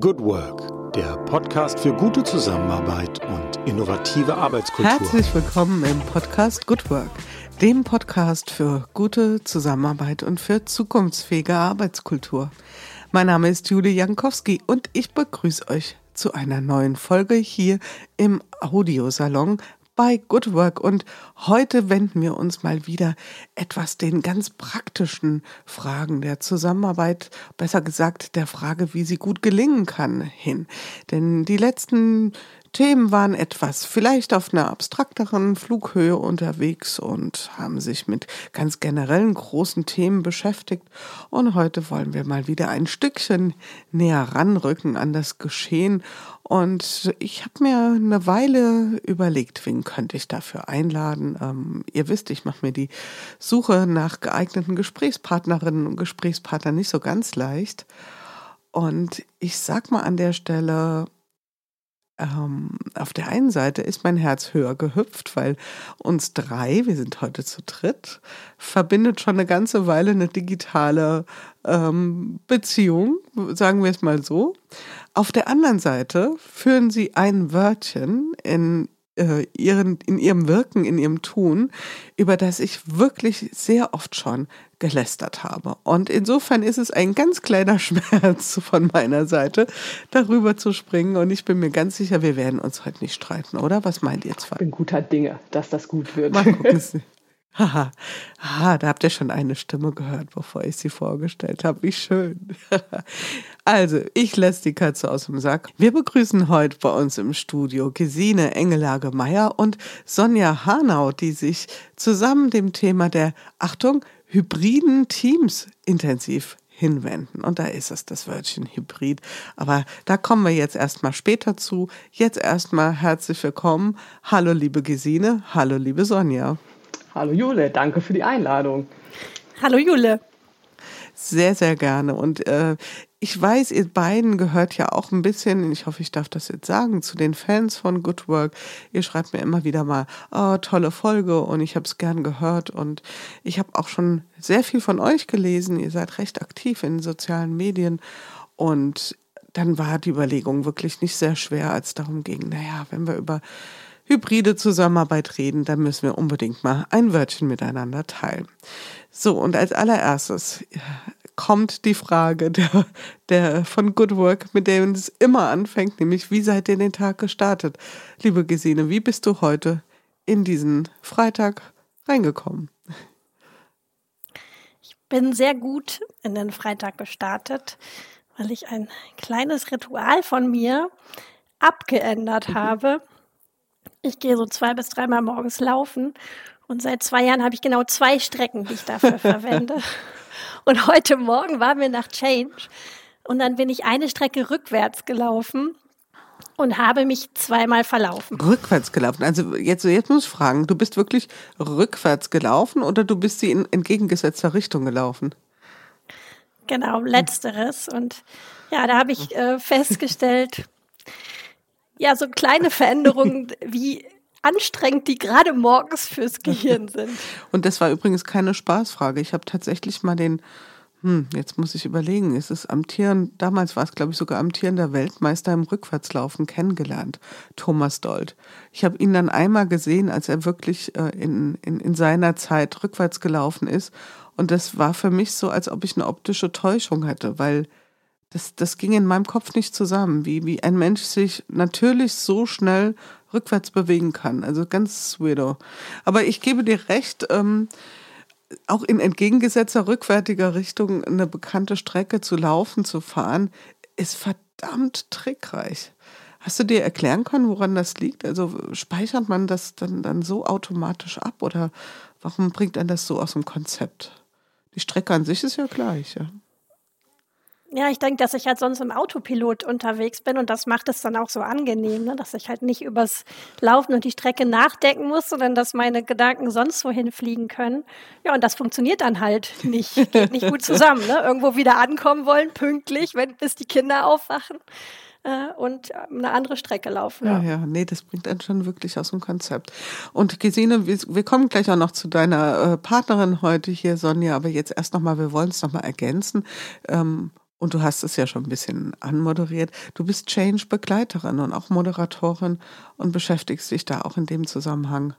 Good Work, der Podcast für gute Zusammenarbeit und innovative Arbeitskultur. Herzlich willkommen im Podcast Good Work, dem Podcast für gute Zusammenarbeit und für zukunftsfähige Arbeitskultur. Mein Name ist Julie Jankowski und ich begrüße euch zu einer neuen Folge hier im Audiosalon bei Good Work und heute wenden wir uns mal wieder etwas den ganz praktischen Fragen der Zusammenarbeit, besser gesagt der Frage, wie sie gut gelingen kann, hin. Denn die letzten Themen waren etwas vielleicht auf einer abstrakteren Flughöhe unterwegs und haben sich mit ganz generellen großen Themen beschäftigt. Und heute wollen wir mal wieder ein Stückchen näher ranrücken an das Geschehen. Und ich habe mir eine Weile überlegt, wen könnte ich dafür einladen. Ähm, ihr wisst, ich mache mir die Suche nach geeigneten Gesprächspartnerinnen und Gesprächspartnern nicht so ganz leicht. Und ich sag mal an der Stelle, ähm, auf der einen Seite ist mein Herz höher gehüpft, weil uns drei, wir sind heute zu dritt, verbindet schon eine ganze Weile eine digitale ähm, Beziehung, sagen wir es mal so. Auf der anderen Seite führen sie ein Wörtchen in äh, ihren, in ihrem Wirken, in ihrem Tun, über das ich wirklich sehr oft schon gelästert habe. Und insofern ist es ein ganz kleiner Schmerz von meiner Seite, darüber zu springen. Und ich bin mir ganz sicher, wir werden uns heute nicht streiten, oder? Was meint ihr zwei? Ich bin guter Dinge, dass das gut wird. Mal gucken. Haha, ah, da habt ihr schon eine Stimme gehört, bevor ich sie vorgestellt habe. Wie schön. also, ich lasse die Katze aus dem Sack. Wir begrüßen heute bei uns im Studio Gesine Engelage-Meyer und Sonja Hanau, die sich zusammen dem Thema der, Achtung, hybriden Teams intensiv hinwenden. Und da ist es das Wörtchen Hybrid. Aber da kommen wir jetzt erstmal später zu. Jetzt erstmal herzlich willkommen. Hallo liebe Gesine, hallo liebe Sonja. Hallo Jule, danke für die Einladung. Hallo Jule. Sehr, sehr gerne. Und äh, ich weiß, ihr beiden gehört ja auch ein bisschen, ich hoffe, ich darf das jetzt sagen, zu den Fans von Good Work. Ihr schreibt mir immer wieder mal, oh, tolle Folge und ich habe es gern gehört. Und ich habe auch schon sehr viel von euch gelesen. Ihr seid recht aktiv in sozialen Medien. Und dann war die Überlegung wirklich nicht sehr schwer, als darum ging, naja, wenn wir über hybride Zusammenarbeit reden, dann müssen wir unbedingt mal ein Wörtchen miteinander teilen. So, und als allererstes kommt die Frage der, der von Good Work, mit der es immer anfängt, nämlich wie seid ihr den Tag gestartet? Liebe Gesine, wie bist du heute in diesen Freitag reingekommen? Ich bin sehr gut in den Freitag gestartet, weil ich ein kleines Ritual von mir abgeändert mhm. habe. Ich gehe so zwei bis dreimal morgens laufen und seit zwei Jahren habe ich genau zwei Strecken, die ich dafür verwende. Und heute Morgen waren wir nach Change und dann bin ich eine Strecke rückwärts gelaufen und habe mich zweimal verlaufen. Rückwärts gelaufen. Also jetzt, jetzt muss ich fragen, du bist wirklich rückwärts gelaufen oder du bist sie in entgegengesetzter Richtung gelaufen? Genau, letzteres. Und ja, da habe ich äh, festgestellt, ja, so kleine Veränderungen, wie anstrengend die gerade morgens fürs Gehirn sind. Und das war übrigens keine Spaßfrage. Ich habe tatsächlich mal den, hm, jetzt muss ich überlegen, ist es amtieren, damals war es, glaube ich, sogar amtierender Weltmeister im Rückwärtslaufen kennengelernt, Thomas Dold. Ich habe ihn dann einmal gesehen, als er wirklich äh, in, in, in seiner Zeit rückwärts gelaufen ist. Und das war für mich so, als ob ich eine optische Täuschung hätte, weil das, das ging in meinem Kopf nicht zusammen, wie, wie ein Mensch sich natürlich so schnell rückwärts bewegen kann. Also ganz weirdo. Aber ich gebe dir recht, ähm, auch in entgegengesetzter rückwärtiger Richtung eine bekannte Strecke zu laufen, zu fahren, ist verdammt trickreich. Hast du dir erklären können, woran das liegt? Also speichert man das dann, dann so automatisch ab oder warum bringt man das so aus dem Konzept? Die Strecke an sich ist ja gleich, ja. Ja, ich denke, dass ich halt sonst im Autopilot unterwegs bin und das macht es dann auch so angenehm, ne? dass ich halt nicht übers Laufen und die Strecke nachdenken muss, sondern dass meine Gedanken sonst wohin fliegen können. Ja, und das funktioniert dann halt nicht, geht nicht gut zusammen. Ne? Irgendwo wieder ankommen wollen, pünktlich, wenn bis die Kinder aufwachen äh, und eine andere Strecke laufen. Ja, ja, nee, das bringt einen schon wirklich aus dem Konzept. Und Gesine, wir, wir kommen gleich auch noch zu deiner äh, Partnerin heute hier, Sonja, aber jetzt erst nochmal, wir wollen es nochmal ergänzen. Ähm, Und du hast es ja schon ein bisschen anmoderiert. Du bist Change-Begleiterin und auch Moderatorin und beschäftigst dich da auch in dem Zusammenhang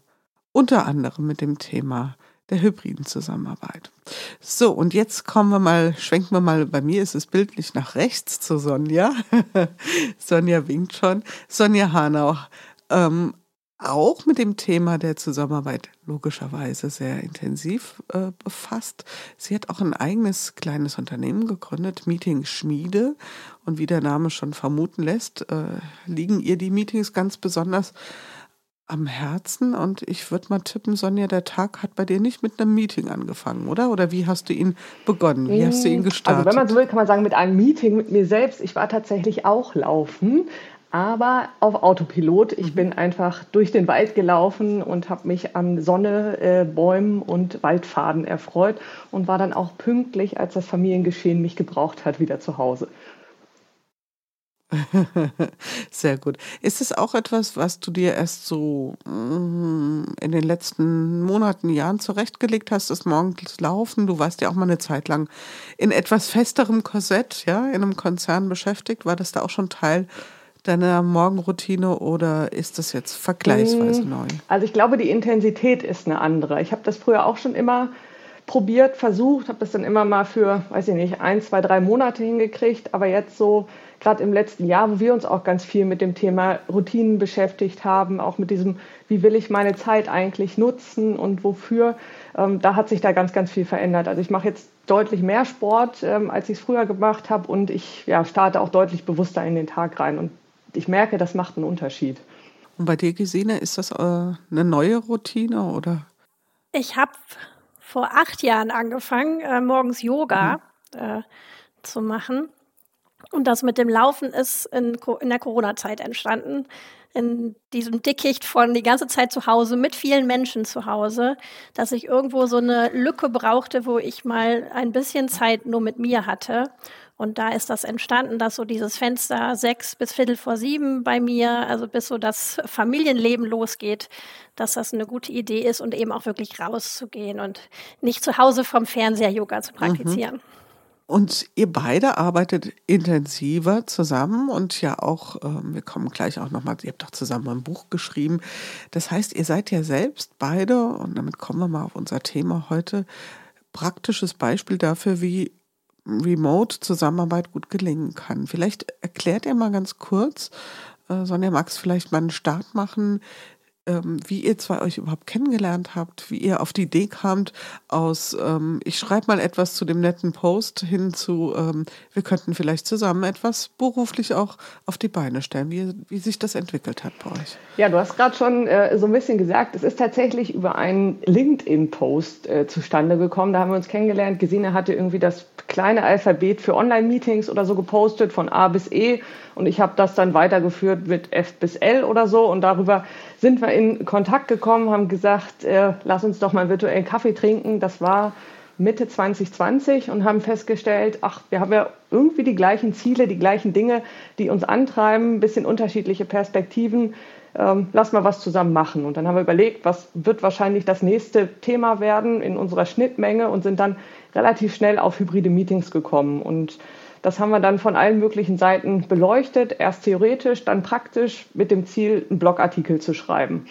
unter anderem mit dem Thema der hybriden Zusammenarbeit. So, und jetzt kommen wir mal, schwenken wir mal, bei mir ist es bildlich nach rechts zu Sonja. Sonja winkt schon. Sonja Hanau, ähm, auch mit dem Thema der Zusammenarbeit logischerweise sehr intensiv äh, befasst. Sie hat auch ein eigenes kleines Unternehmen gegründet, Meeting Schmiede. Und wie der Name schon vermuten lässt, äh, liegen ihr die Meetings ganz besonders am Herzen. Und ich würde mal tippen, Sonja, der Tag hat bei dir nicht mit einem Meeting angefangen, oder? Oder wie hast du ihn begonnen? Wie hast du ihn gestartet? Also wenn man so will, kann man sagen, mit einem Meeting mit mir selbst. Ich war tatsächlich auch laufen aber auf Autopilot. Ich mhm. bin einfach durch den Wald gelaufen und habe mich an Sonne, äh, Bäumen und Waldfaden erfreut und war dann auch pünktlich, als das Familiengeschehen mich gebraucht hat, wieder zu Hause. Sehr gut. Ist es auch etwas, was du dir erst so mm, in den letzten Monaten, Jahren zurechtgelegt hast, das morgens laufen? Du warst ja auch mal eine Zeit lang in etwas festerem Korsett, ja, in einem Konzern beschäftigt. War das da auch schon Teil deiner Morgenroutine oder ist das jetzt vergleichsweise mm, neu? Also ich glaube, die Intensität ist eine andere. Ich habe das früher auch schon immer probiert, versucht, habe das dann immer mal für, weiß ich nicht, ein, zwei, drei Monate hingekriegt. Aber jetzt so, gerade im letzten Jahr, wo wir uns auch ganz viel mit dem Thema Routinen beschäftigt haben, auch mit diesem, wie will ich meine Zeit eigentlich nutzen und wofür, ähm, da hat sich da ganz, ganz viel verändert. Also ich mache jetzt deutlich mehr Sport, ähm, als ich es früher gemacht habe und ich ja, starte auch deutlich bewusster in den Tag rein. Und ich merke, das macht einen Unterschied. Und bei dir, Gesine, ist das äh, eine neue Routine oder? Ich habe vor acht Jahren angefangen, äh, morgens Yoga mhm. äh, zu machen. Und das mit dem Laufen ist in, in der Corona-Zeit entstanden. In diesem Dickicht von die ganze Zeit zu Hause, mit vielen Menschen zu Hause, dass ich irgendwo so eine Lücke brauchte, wo ich mal ein bisschen Zeit nur mit mir hatte. Und da ist das entstanden, dass so dieses Fenster sechs bis Viertel vor sieben bei mir, also bis so das Familienleben losgeht, dass das eine gute Idee ist und eben auch wirklich rauszugehen und nicht zu Hause vom Fernseher Yoga zu praktizieren. Mhm. Und ihr beide arbeitet intensiver zusammen und ja auch, äh, wir kommen gleich auch nochmal, ihr habt doch zusammen ein Buch geschrieben. Das heißt, ihr seid ja selbst beide, und damit kommen wir mal auf unser Thema heute, praktisches Beispiel dafür, wie Remote-Zusammenarbeit gut gelingen kann. Vielleicht erklärt ihr mal ganz kurz, äh, Sonja, magst vielleicht mal einen Start machen, ähm, wie ihr zwei euch überhaupt kennengelernt habt, wie ihr auf die Idee kamt, aus ähm, ich schreibe mal etwas zu dem netten Post hin zu, ähm, wir könnten vielleicht zusammen etwas beruflich auch auf die Beine stellen, wie, wie sich das entwickelt hat bei euch. Ja, du hast gerade schon äh, so ein bisschen gesagt, es ist tatsächlich über einen LinkedIn-Post äh, zustande gekommen. Da haben wir uns kennengelernt. Gesine hatte irgendwie das kleine Alphabet für Online-Meetings oder so gepostet von A bis E und ich habe das dann weitergeführt mit F bis L oder so und darüber sind wir in Kontakt gekommen, haben gesagt, äh, lass uns doch mal virtuellen Kaffee trinken. Das war Mitte 2020 und haben festgestellt, ach, wir haben ja irgendwie die gleichen Ziele, die gleichen Dinge, die uns antreiben, ein bisschen unterschiedliche Perspektiven. Ähm, lass mal was zusammen machen. Und dann haben wir überlegt, was wird wahrscheinlich das nächste Thema werden in unserer Schnittmenge und sind dann relativ schnell auf hybride Meetings gekommen. Und das haben wir dann von allen möglichen Seiten beleuchtet, erst theoretisch, dann praktisch mit dem Ziel, einen Blogartikel zu schreiben.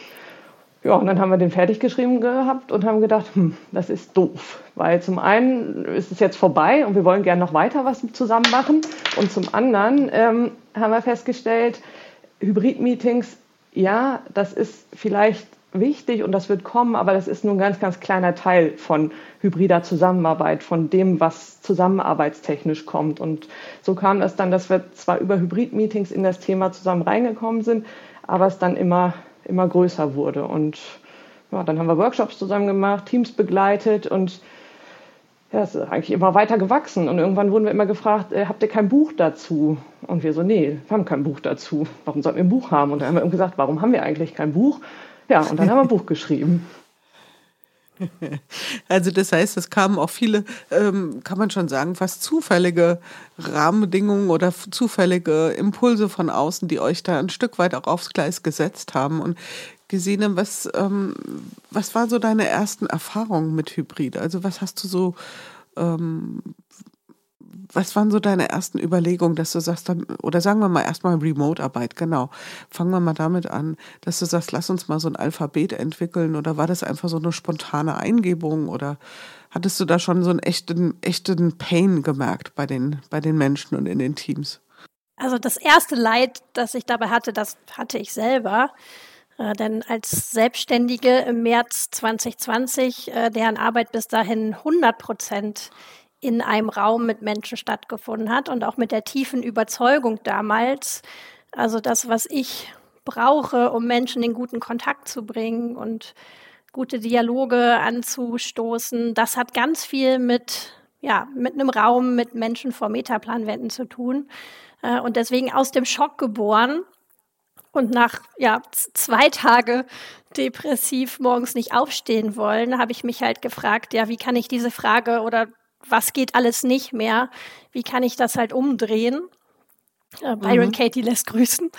Ja, und dann haben wir den fertig geschrieben gehabt und haben gedacht, hm, das ist doof. Weil zum einen ist es jetzt vorbei und wir wollen gerne noch weiter was zusammen machen. Und zum anderen ähm, haben wir festgestellt, Hybrid-Meetings, ja, das ist vielleicht wichtig und das wird kommen, aber das ist nur ein ganz, ganz kleiner Teil von hybrider Zusammenarbeit, von dem, was zusammenarbeitstechnisch kommt. Und so kam das dann, dass wir zwar über Hybrid-Meetings in das Thema zusammen reingekommen sind, aber es dann immer, immer größer wurde. Und ja, dann haben wir Workshops zusammen gemacht, Teams begleitet und ja, es ist eigentlich immer weiter gewachsen. Und irgendwann wurden wir immer gefragt, äh, habt ihr kein Buch dazu? Und wir so, nee, wir haben kein Buch dazu. Warum sollten wir ein Buch haben? Und dann haben wir gesagt, warum haben wir eigentlich kein Buch? Ja, und dann haben wir ein Buch geschrieben. Also das heißt, es kamen auch viele, ähm, kann man schon sagen, fast zufällige Rahmenbedingungen oder zufällige Impulse von außen, die euch da ein Stück weit auch aufs Gleis gesetzt haben. Und Gesine, was, ähm, was war so deine ersten Erfahrungen mit Hybrid? Also was hast du so, ähm, was waren so deine ersten Überlegungen, dass du sagst, oder sagen wir mal erstmal Remote-Arbeit, genau. Fangen wir mal damit an, dass du sagst, lass uns mal so ein Alphabet entwickeln oder war das einfach so eine spontane Eingebung oder hattest du da schon so einen echten, echten Pain gemerkt bei den, bei den Menschen und in den Teams? Also das erste Leid, das ich dabei hatte, das hatte ich selber. Äh, denn als Selbstständige im März 2020, äh, deren Arbeit bis dahin 100 Prozent in einem Raum mit Menschen stattgefunden hat und auch mit der tiefen Überzeugung damals, also das, was ich brauche, um Menschen in guten Kontakt zu bringen und gute Dialoge anzustoßen, das hat ganz viel mit, ja, mit einem Raum mit Menschen vor Metaplanwänden zu tun. Äh, und deswegen aus dem Schock geboren und nach ja, zwei Tage depressiv morgens nicht aufstehen wollen, habe ich mich halt gefragt, ja, wie kann ich diese Frage oder was geht alles nicht mehr? Wie kann ich das halt umdrehen? Äh, Byron mhm. Katie lässt grüßen.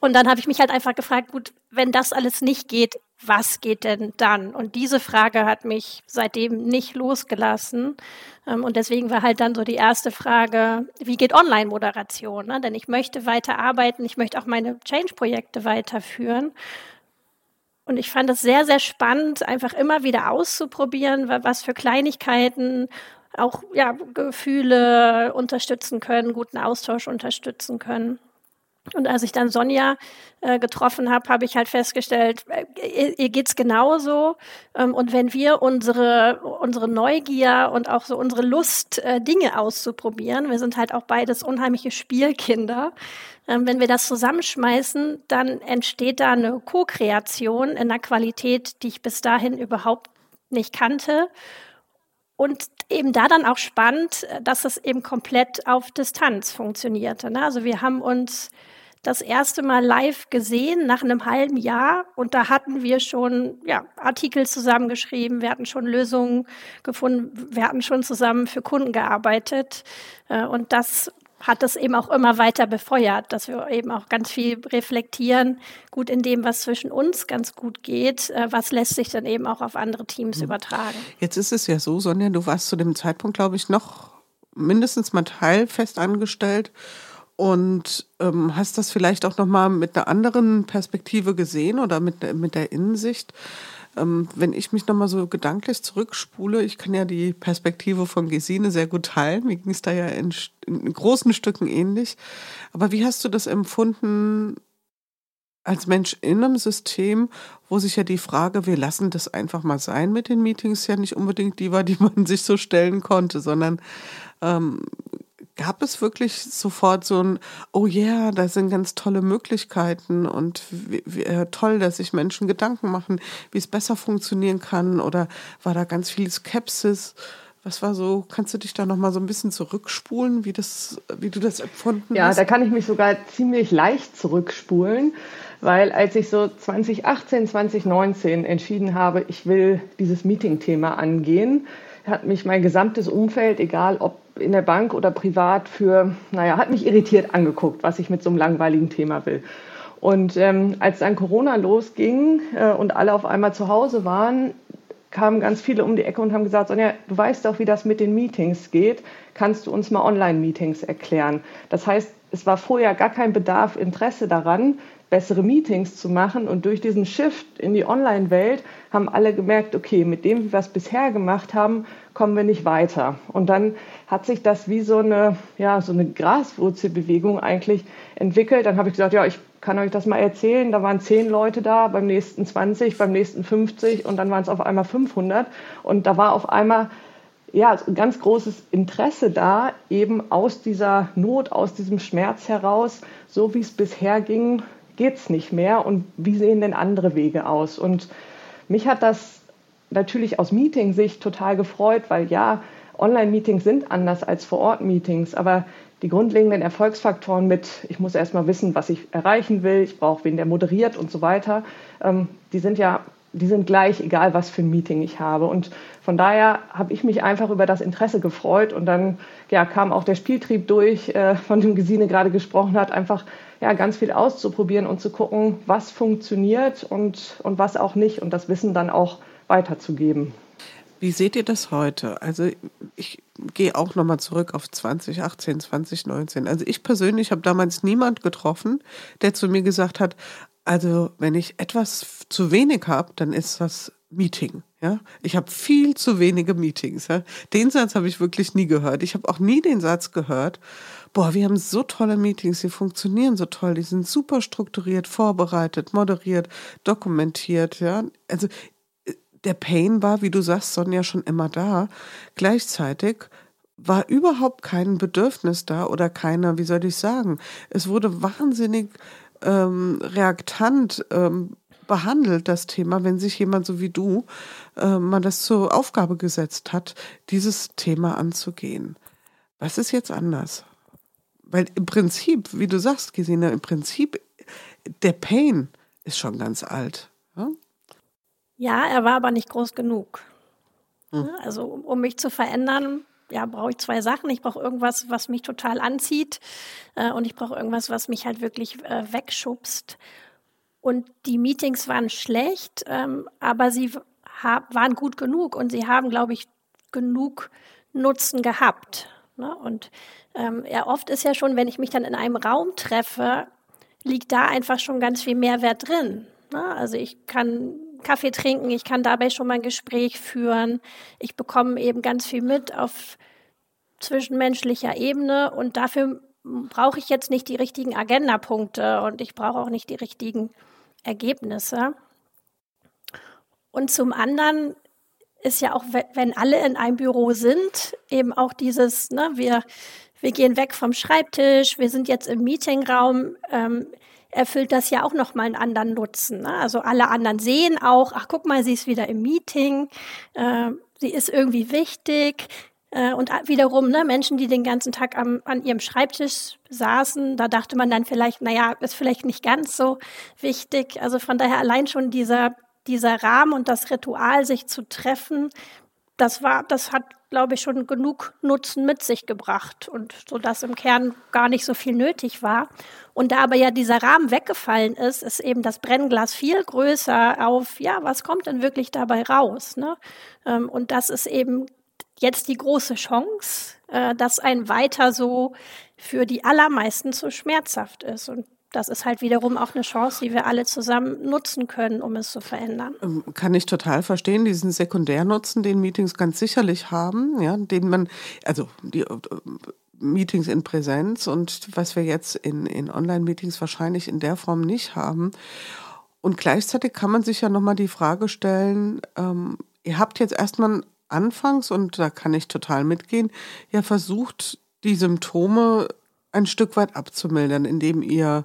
Und dann habe ich mich halt einfach gefragt, gut, wenn das alles nicht geht, was geht denn dann? Und diese Frage hat mich seitdem nicht losgelassen. Ähm, und deswegen war halt dann so die erste Frage, wie geht Online-Moderation? Ne? Denn ich möchte weiter arbeiten, ich möchte auch meine Change-Projekte weiterführen. Und ich fand es sehr, sehr spannend, einfach immer wieder auszuprobieren, was für Kleinigkeiten auch ja, Gefühle unterstützen können, guten Austausch unterstützen können. Und als ich dann Sonja äh, getroffen habe, habe ich halt festgestellt, äh, ihr, ihr geht's genauso. Ähm, und wenn wir unsere, unsere Neugier und auch so unsere Lust, äh, Dinge auszuprobieren, wir sind halt auch beides unheimliche Spielkinder, ähm, wenn wir das zusammenschmeißen, dann entsteht da eine Co-Kreation in einer Qualität, die ich bis dahin überhaupt nicht kannte. Und eben da dann auch spannend, äh, dass es eben komplett auf Distanz funktionierte. Ne? Also wir haben uns das erste Mal live gesehen nach einem halben Jahr und da hatten wir schon ja, Artikel zusammengeschrieben, wir hatten schon Lösungen gefunden, wir hatten schon zusammen für Kunden gearbeitet äh, und das hat es eben auch immer weiter befeuert, dass wir eben auch ganz viel reflektieren, gut in dem, was zwischen uns ganz gut geht, äh, was lässt sich dann eben auch auf andere Teams mhm. übertragen. Jetzt ist es ja so, Sonja, du warst zu dem Zeitpunkt, glaube ich, noch mindestens mal teilfest angestellt und ähm, hast das vielleicht auch nochmal mit einer anderen Perspektive gesehen oder mit, mit der Innensicht. Ähm, wenn ich mich nochmal so gedanklich zurückspule, ich kann ja die Perspektive von Gesine sehr gut teilen. Mir ging es da ja in, in großen Stücken ähnlich. Aber wie hast du das empfunden, als Mensch in einem System, wo sich ja die Frage, wir lassen das einfach mal sein mit den Meetings, ja nicht unbedingt die war, die man sich so stellen konnte, sondern ähm, gab es wirklich sofort so ein, oh yeah, da sind ganz tolle Möglichkeiten und wie, wie, äh, toll, dass sich Menschen Gedanken machen, wie es besser funktionieren kann oder war da ganz viel Skepsis? Was war so, kannst du dich da nochmal so ein bisschen zurückspulen, wie, das, wie du das empfunden ja, hast? Ja, da kann ich mich sogar ziemlich leicht zurückspulen, weil als ich so 2018, 2019 entschieden habe, ich will dieses Meeting-Thema angehen, hat mich mein gesamtes Umfeld, egal ob in der Bank oder privat, für, naja, hat mich irritiert angeguckt, was ich mit so einem langweiligen Thema will. Und ähm, als dann Corona losging äh, und alle auf einmal zu Hause waren, kamen ganz viele um die Ecke und haben gesagt, Sonja, du weißt doch, wie das mit den Meetings geht. Kannst du uns mal Online-Meetings erklären? Das heißt, es war vorher gar kein Bedarf, Interesse daran, bessere Meetings zu machen. Und durch diesen Shift in die Online-Welt haben alle gemerkt, okay, mit dem, wie wir es bisher gemacht haben, kommen wir nicht weiter. Und dann hat sich das wie so eine, ja, so eine Graswurzelbewegung eigentlich entwickelt. Dann habe ich gesagt, ja, ich kann euch das mal erzählen. Da waren zehn Leute da, beim nächsten 20, beim nächsten 50 und dann waren es auf einmal 500. Und da war auf einmal ja, ein ganz großes Interesse da, eben aus dieser Not, aus diesem Schmerz heraus, so wie es bisher ging, geht es nicht mehr und wie sehen denn andere Wege aus? Und mich hat das natürlich aus Meeting-Sicht total gefreut, weil ja, Online-Meetings sind anders als Vor-Ort-Meetings, aber die grundlegenden Erfolgsfaktoren mit, ich muss erstmal wissen, was ich erreichen will, ich brauche wen, der moderiert und so weiter, ähm, die sind ja, die sind gleich, egal was für ein Meeting ich habe. Und von daher habe ich mich einfach über das Interesse gefreut und dann ja, kam auch der Spieltrieb durch, äh, von dem Gesine gerade gesprochen hat, einfach ja, ganz viel auszuprobieren und zu gucken, was funktioniert und, und was auch nicht und das Wissen dann auch weiterzugeben. Wie seht ihr das heute? Also ich gehe auch nochmal zurück auf 2018, 2019. Also ich persönlich habe damals niemand getroffen, der zu mir gesagt hat, also wenn ich etwas zu wenig habe, dann ist das Meeting. Ja, ich habe viel zu wenige Meetings. Ja? Den Satz habe ich wirklich nie gehört. Ich habe auch nie den Satz gehört, boah, wir haben so tolle Meetings, die funktionieren so toll, die sind super strukturiert, vorbereitet, moderiert, dokumentiert. Ja, also der Pain war, wie du sagst, Sonja, schon immer da. Gleichzeitig war überhaupt kein Bedürfnis da oder keiner, wie soll ich sagen, es wurde wahnsinnig ähm, reaktant ähm, behandelt, das Thema, wenn sich jemand so wie du äh, mal das zur Aufgabe gesetzt hat, dieses Thema anzugehen. Was ist jetzt anders? Weil im Prinzip, wie du sagst, Gesine, im Prinzip, der Pain ist schon ganz alt. Ja? Ja, er war aber nicht groß genug. Hm. Also um mich zu verändern, ja, brauche ich zwei Sachen. Ich brauche irgendwas, was mich total anzieht äh, und ich brauche irgendwas, was mich halt wirklich äh, wegschubst. Und die Meetings waren schlecht, ähm, aber sie waren gut genug und sie haben, glaube ich, genug Nutzen gehabt. Ne? Und ähm, ja, oft ist ja schon, wenn ich mich dann in einem Raum treffe, liegt da einfach schon ganz viel Mehrwert drin. Ne? Also ich kann Kaffee trinken, ich kann dabei schon mal ein Gespräch führen. Ich bekomme eben ganz viel mit auf zwischenmenschlicher Ebene und dafür brauche ich jetzt nicht die richtigen Agendapunkte und ich brauche auch nicht die richtigen Ergebnisse. Und zum anderen ist ja auch, wenn alle in einem Büro sind, eben auch dieses, ne, wir, wir gehen weg vom Schreibtisch, wir sind jetzt im Meetingraum. Ähm, erfüllt das ja auch nochmal einen anderen Nutzen. Ne? Also alle anderen sehen auch, ach guck mal, sie ist wieder im Meeting, äh, sie ist irgendwie wichtig. Äh, und wiederum, ne, Menschen, die den ganzen Tag am, an ihrem Schreibtisch saßen, da dachte man dann vielleicht, naja, ist vielleicht nicht ganz so wichtig. Also von daher allein schon dieser, dieser Rahmen und das Ritual, sich zu treffen, das war, das hat glaube ich, schon genug Nutzen mit sich gebracht und so dass im Kern gar nicht so viel nötig war. Und da aber ja dieser Rahmen weggefallen ist, ist eben das Brennglas viel größer auf, ja, was kommt denn wirklich dabei raus? Ne? Ähm, und das ist eben jetzt die große Chance, äh, dass ein weiter so für die allermeisten zu schmerzhaft ist. Und das ist halt wiederum auch eine Chance, die wir alle zusammen nutzen können, um es zu verändern. Ähm, kann ich total verstehen, diesen Sekundärnutzen, den Meetings ganz sicherlich haben, ja, den man, also die äh, Meetings in Präsenz und was wir jetzt in, in Online-Meetings wahrscheinlich in der Form nicht haben. Und gleichzeitig kann man sich ja nochmal die Frage stellen, ähm, ihr habt jetzt erstmal anfangs, und da kann ich total mitgehen, ja versucht, die Symptome ein Stück weit abzumildern, indem ihr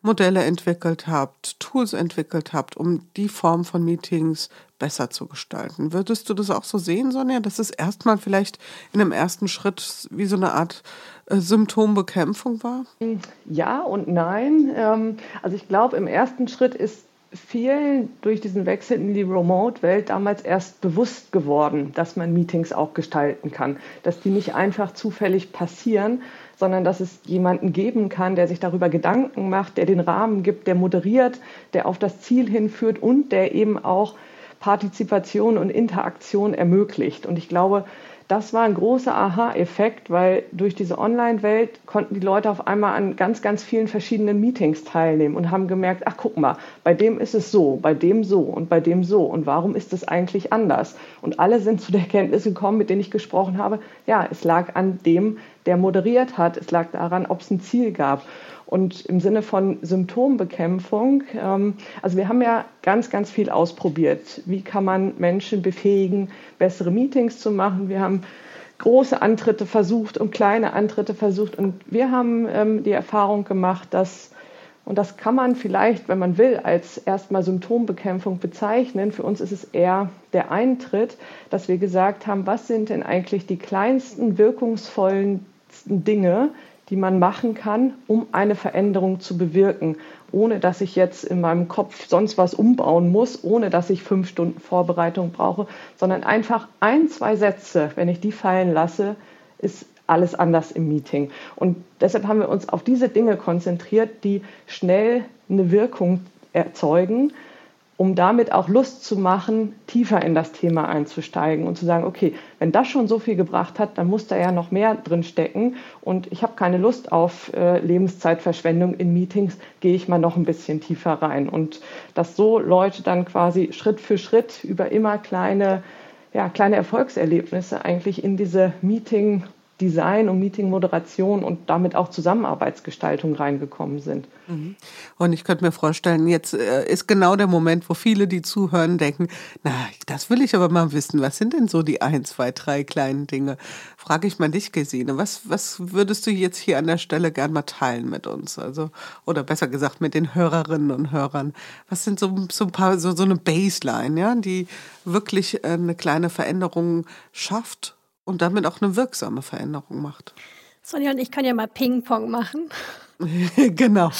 Modelle entwickelt habt, Tools entwickelt habt, um die Form von Meetings besser zu gestalten. Würdest du das auch so sehen, Sonja, dass es erstmal vielleicht in einem ersten Schritt wie so eine Art äh, Symptombekämpfung war? Ja und nein. Ähm, also ich glaube, im ersten Schritt ist vielen durch diesen Wechsel in die Remote-Welt damals erst bewusst geworden, dass man Meetings auch gestalten kann, dass die nicht einfach zufällig passieren, sondern dass es jemanden geben kann, der sich darüber Gedanken macht, der den Rahmen gibt, der moderiert, der auf das Ziel hinführt und der eben auch Partizipation und Interaktion ermöglicht. Und ich glaube, das war ein großer Aha-Effekt, weil durch diese Online-Welt konnten die Leute auf einmal an ganz, ganz vielen verschiedenen Meetings teilnehmen und haben gemerkt, ach guck mal, bei dem ist es so, bei dem so und bei dem so. Und warum ist es eigentlich anders? Und alle sind zu der Erkenntnis gekommen, mit denen ich gesprochen habe, ja, es lag an dem, der moderiert hat. Es lag daran, ob es ein Ziel gab. Und im Sinne von Symptombekämpfung, ähm, also wir haben ja ganz, ganz viel ausprobiert. Wie kann man Menschen befähigen, bessere Meetings zu machen? Wir haben große Antritte versucht und kleine Antritte versucht. Und wir haben ähm, die Erfahrung gemacht, dass, und das kann man vielleicht, wenn man will, als erstmal Symptombekämpfung bezeichnen. Für uns ist es eher der Eintritt, dass wir gesagt haben, was sind denn eigentlich die kleinsten wirkungsvollen Dinge, die man machen kann, um eine Veränderung zu bewirken, ohne dass ich jetzt in meinem Kopf sonst was umbauen muss, ohne dass ich fünf Stunden Vorbereitung brauche, sondern einfach ein, zwei Sätze, wenn ich die fallen lasse, ist alles anders im Meeting. Und deshalb haben wir uns auf diese Dinge konzentriert, die schnell eine Wirkung erzeugen um damit auch Lust zu machen, tiefer in das Thema einzusteigen und zu sagen, okay, wenn das schon so viel gebracht hat, dann muss da ja noch mehr drin stecken. Und ich habe keine Lust auf äh, Lebenszeitverschwendung in Meetings, gehe ich mal noch ein bisschen tiefer rein. Und dass so Leute dann quasi Schritt für Schritt über immer kleine ja, kleine Erfolgserlebnisse eigentlich in diese Meeting Design und Meeting-Moderation und damit auch Zusammenarbeitsgestaltung reingekommen sind. Mhm. Und ich könnte mir vorstellen, jetzt äh, ist genau der Moment, wo viele, die zuhören, denken, na, das will ich aber mal wissen. Was sind denn so die ein, zwei, drei kleinen Dinge? Frage ich mal dich, Gesine. Was, was würdest du jetzt hier an der Stelle gern mal teilen mit uns? Also, oder besser gesagt mit den Hörerinnen und Hörern. Was sind so, so ein paar, so, so eine Baseline, ja, die wirklich äh, eine kleine Veränderung schafft und damit auch eine wirksame Veränderung macht. Sonja und ich können ja mal Ping-Pong machen. genau.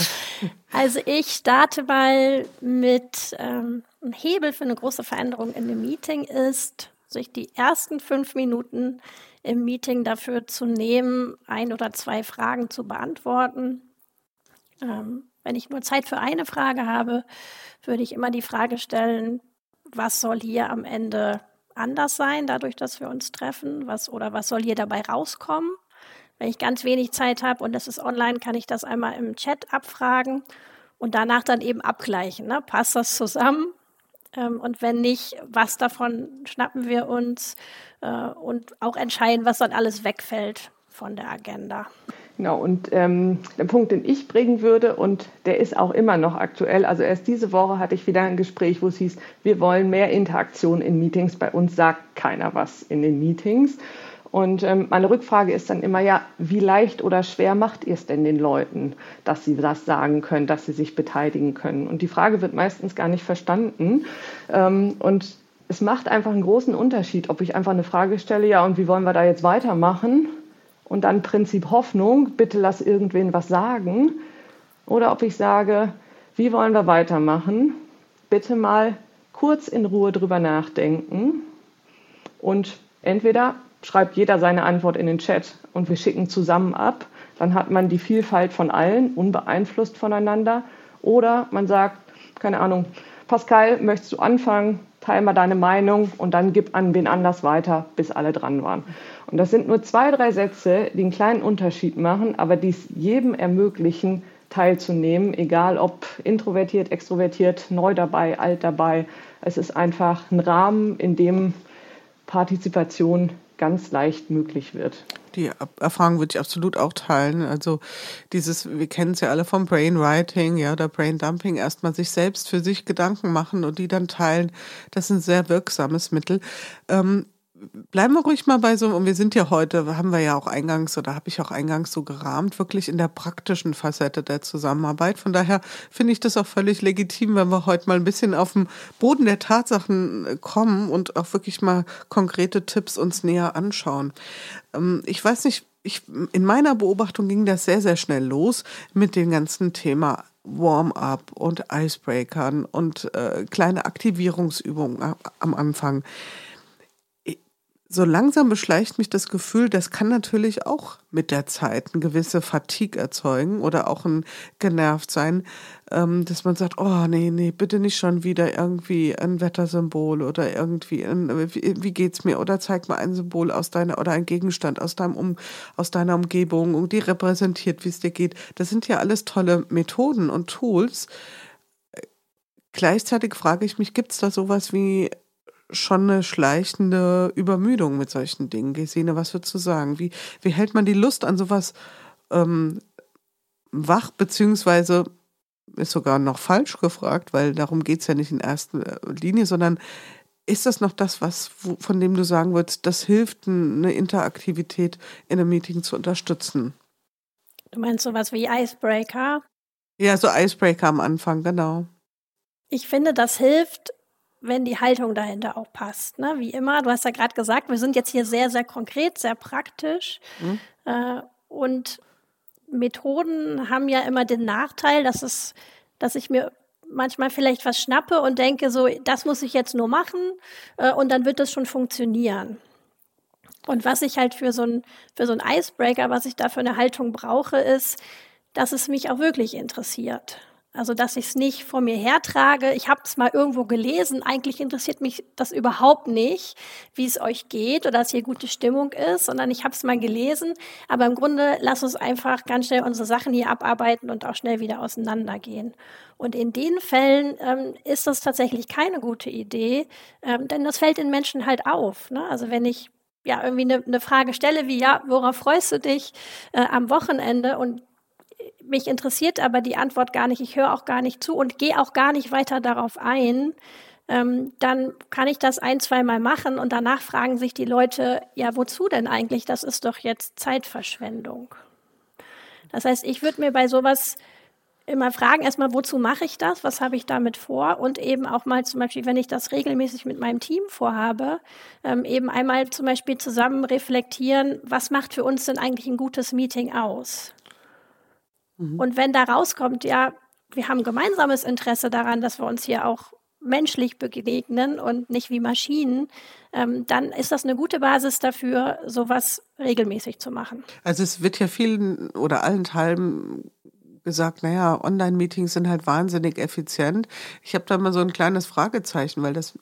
Also ich starte mal mit ähm, ein Hebel für eine große Veränderung in dem Meeting ist, sich die ersten fünf Minuten im Meeting dafür zu nehmen, ein oder zwei Fragen zu beantworten. Ähm, wenn ich nur Zeit für eine Frage habe, würde ich immer die Frage stellen, was soll hier am Ende anders sein, dadurch, dass wir uns treffen? Was oder was soll hier dabei rauskommen? Wenn ich ganz wenig Zeit habe und das ist online, kann ich das einmal im Chat abfragen und danach dann eben abgleichen. Ne? Passt das zusammen? Ähm, und wenn nicht, was davon schnappen wir uns äh, und auch entscheiden, was dann alles wegfällt von der Agenda. Genau, und ähm, der Punkt, den ich bringen würde, und der ist auch immer noch aktuell, also erst diese Woche hatte ich wieder ein Gespräch, wo es hieß, wir wollen mehr Interaktion in Meetings, bei uns sagt keiner was in den Meetings. Und ähm, meine Rückfrage ist dann immer, ja, wie leicht oder schwer macht ihr es denn den Leuten, dass sie das sagen können, dass sie sich beteiligen können? Und die Frage wird meistens gar nicht verstanden. Ähm, und es macht einfach einen großen Unterschied, ob ich einfach eine Frage stelle, ja, und wie wollen wir da jetzt weitermachen? Und dann Prinzip Hoffnung, bitte lass irgendwen was sagen. Oder ob ich sage, wie wollen wir weitermachen? Bitte mal kurz in Ruhe drüber nachdenken und entweder schreibt jeder seine Antwort in den Chat und wir schicken zusammen ab. Dann hat man die Vielfalt von allen, unbeeinflusst voneinander. Oder man sagt, keine Ahnung, Pascal, möchtest du anfangen? Teil mal deine Meinung und dann gib an wen anders weiter, bis alle dran waren. Und das sind nur zwei, drei Sätze, die einen kleinen Unterschied machen, aber die es jedem ermöglichen, teilzunehmen, egal ob introvertiert, extrovertiert, neu dabei, alt dabei. Es ist einfach ein Rahmen, in dem Partizipation ganz leicht möglich wird. Die Erfahrung würde ich absolut auch teilen. Also dieses, wir kennen es ja alle vom Brainwriting, ja, oder Braindumping, erstmal sich selbst für sich Gedanken machen und die dann teilen, das ist ein sehr wirksames Mittel. Ähm, bleiben wir ruhig mal bei so, und wir sind ja heute, haben wir ja auch eingangs oder habe ich auch eingangs so gerahmt, wirklich in der praktischen Facette der Zusammenarbeit. Von daher finde ich das auch völlig legitim, wenn wir heute mal ein bisschen auf den Boden der Tatsachen äh, kommen und auch wirklich mal konkrete Tipps uns näher anschauen. Ähm, ich weiß nicht, ich, in meiner Beobachtung ging das sehr, sehr schnell los mit dem ganzen Thema Warm-up und Icebreakern und äh, kleine Aktivierungsübungen am Anfang so langsam beschleicht mich das Gefühl, das kann natürlich auch mit der Zeit eine gewisse Fatigue erzeugen oder auch ein genervt sein, ähm, dass man sagt, oh nee, nee, bitte nicht schon wieder irgendwie ein Wettersymbol oder irgendwie, ein, wie, geht's mir? Oder zeig mal ein Symbol aus deiner oder ein Gegenstand aus deinem um, aus deiner Umgebung und die repräsentiert, wie es dir geht. Das sind ja alles tolle Methoden und Tools. Gleichzeitig frage ich mich, gibt es da sowas wie schon eine schleichende Übermüdung mit solchen Dingen. Gesine, was würdest du sagen? Wie, wie hält man die Lust an sowas ähm, wach, beziehungsweise ist sogar noch falsch gefragt, weil darum geht es ja nicht in erster Linie, sondern ist das noch das, was von dem du sagen würdest, das hilft, eine Interaktivität in einem Meeting zu unterstützen? Du meinst sowas wie Icebreaker? Ja, so Icebreaker am Anfang, genau. Ich finde, das hilft, wenn die Haltung dahinter auch passt. Ne? Wie immer, du hast ja gerade gesagt, wir sind jetzt hier sehr, sehr konkret, sehr praktisch. Mhm. Äh, und Methoden haben ja immer den Nachteil, dass es, dass ich mir manchmal vielleicht was schnappe und denke, so, das muss ich jetzt nur machen äh, und dann wird das schon funktionieren. Und was ich halt für so ein, für so ein Icebreaker, was ich da für eine Haltung brauche, ist, dass es mich auch wirklich interessiert. Also, dass ich es nicht vor mir hertrage. Ich habe es mal irgendwo gelesen. Eigentlich interessiert mich das überhaupt nicht, wie es euch geht oder dass hier gute Stimmung ist, sondern ich habe es mal gelesen. Aber im Grunde lass uns einfach ganz schnell unsere Sachen hier abarbeiten und auch schnell wieder auseinandergehen. Und in den Fällen ähm, ist das tatsächlich keine gute Idee, ähm, denn das fällt den Menschen halt auf. Ne? Also wenn ich ja irgendwie eine, eine Frage stelle wie ja, worauf freust du dich äh, am Wochenende und mich interessiert aber die Antwort gar nicht, ich höre auch gar nicht zu und gehe auch gar nicht weiter darauf ein, ähm, dann kann ich das ein, zwei Mal machen und danach fragen sich die Leute, ja, wozu denn eigentlich? Das ist doch jetzt Zeitverschwendung. Das heißt, ich würde mir bei sowas immer fragen, erstmal, wozu mache ich das? Was habe ich damit vor? Und eben auch mal zum Beispiel, wenn ich das regelmäßig mit meinem Team vorhabe, ähm, eben einmal zum Beispiel zusammen reflektieren, was macht für uns denn eigentlich ein gutes Meeting aus? Mhm. Und wenn da rauskommt, ja, wir haben gemeinsames Interesse daran, dass wir uns hier auch menschlich begegnen und nicht wie Maschinen, ähm, dann ist das eine gute Basis dafür, sowas regelmäßig zu machen. Also es wird ja vielen oder allen Teilen gesagt, naja, Online-Meetings sind halt wahnsinnig effizient. Ich habe da mal so ein kleines Fragezeichen, weil das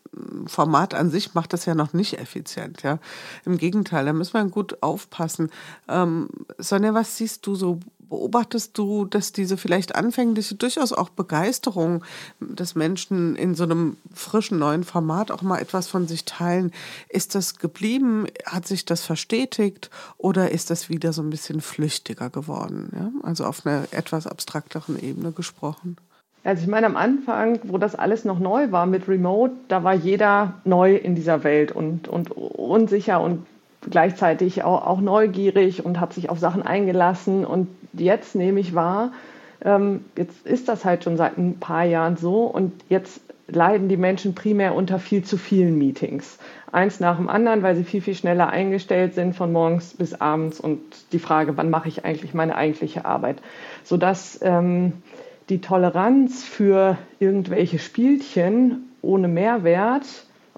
Format an sich macht das ja noch nicht effizient. Ja, im Gegenteil, da müssen wir gut aufpassen. Ähm, Sonja, was siehst du so beobachtest du, dass diese vielleicht anfängliche durchaus auch Begeisterung des Menschen in so einem frischen neuen Format auch mal etwas von sich teilen, ist das geblieben? Hat sich das verstetigt oder ist das wieder so ein bisschen flüchtiger geworden? Ja? Also auf einer etwas abstrakteren Ebene gesprochen. Also ich meine, am Anfang, wo das alles noch neu war mit Remote, da war jeder neu in dieser Welt und, und unsicher und gleichzeitig auch, auch neugierig und hat sich auf Sachen eingelassen. Und jetzt nehme ich wahr, ähm, jetzt ist das halt schon seit ein paar Jahren so und jetzt leiden die Menschen primär unter viel zu vielen Meetings. Eins nach dem anderen, weil sie viel, viel schneller eingestellt sind von morgens bis abends und die Frage, wann mache ich eigentlich meine eigentliche Arbeit, sodass ähm, die Toleranz für irgendwelche Spielchen ohne Mehrwert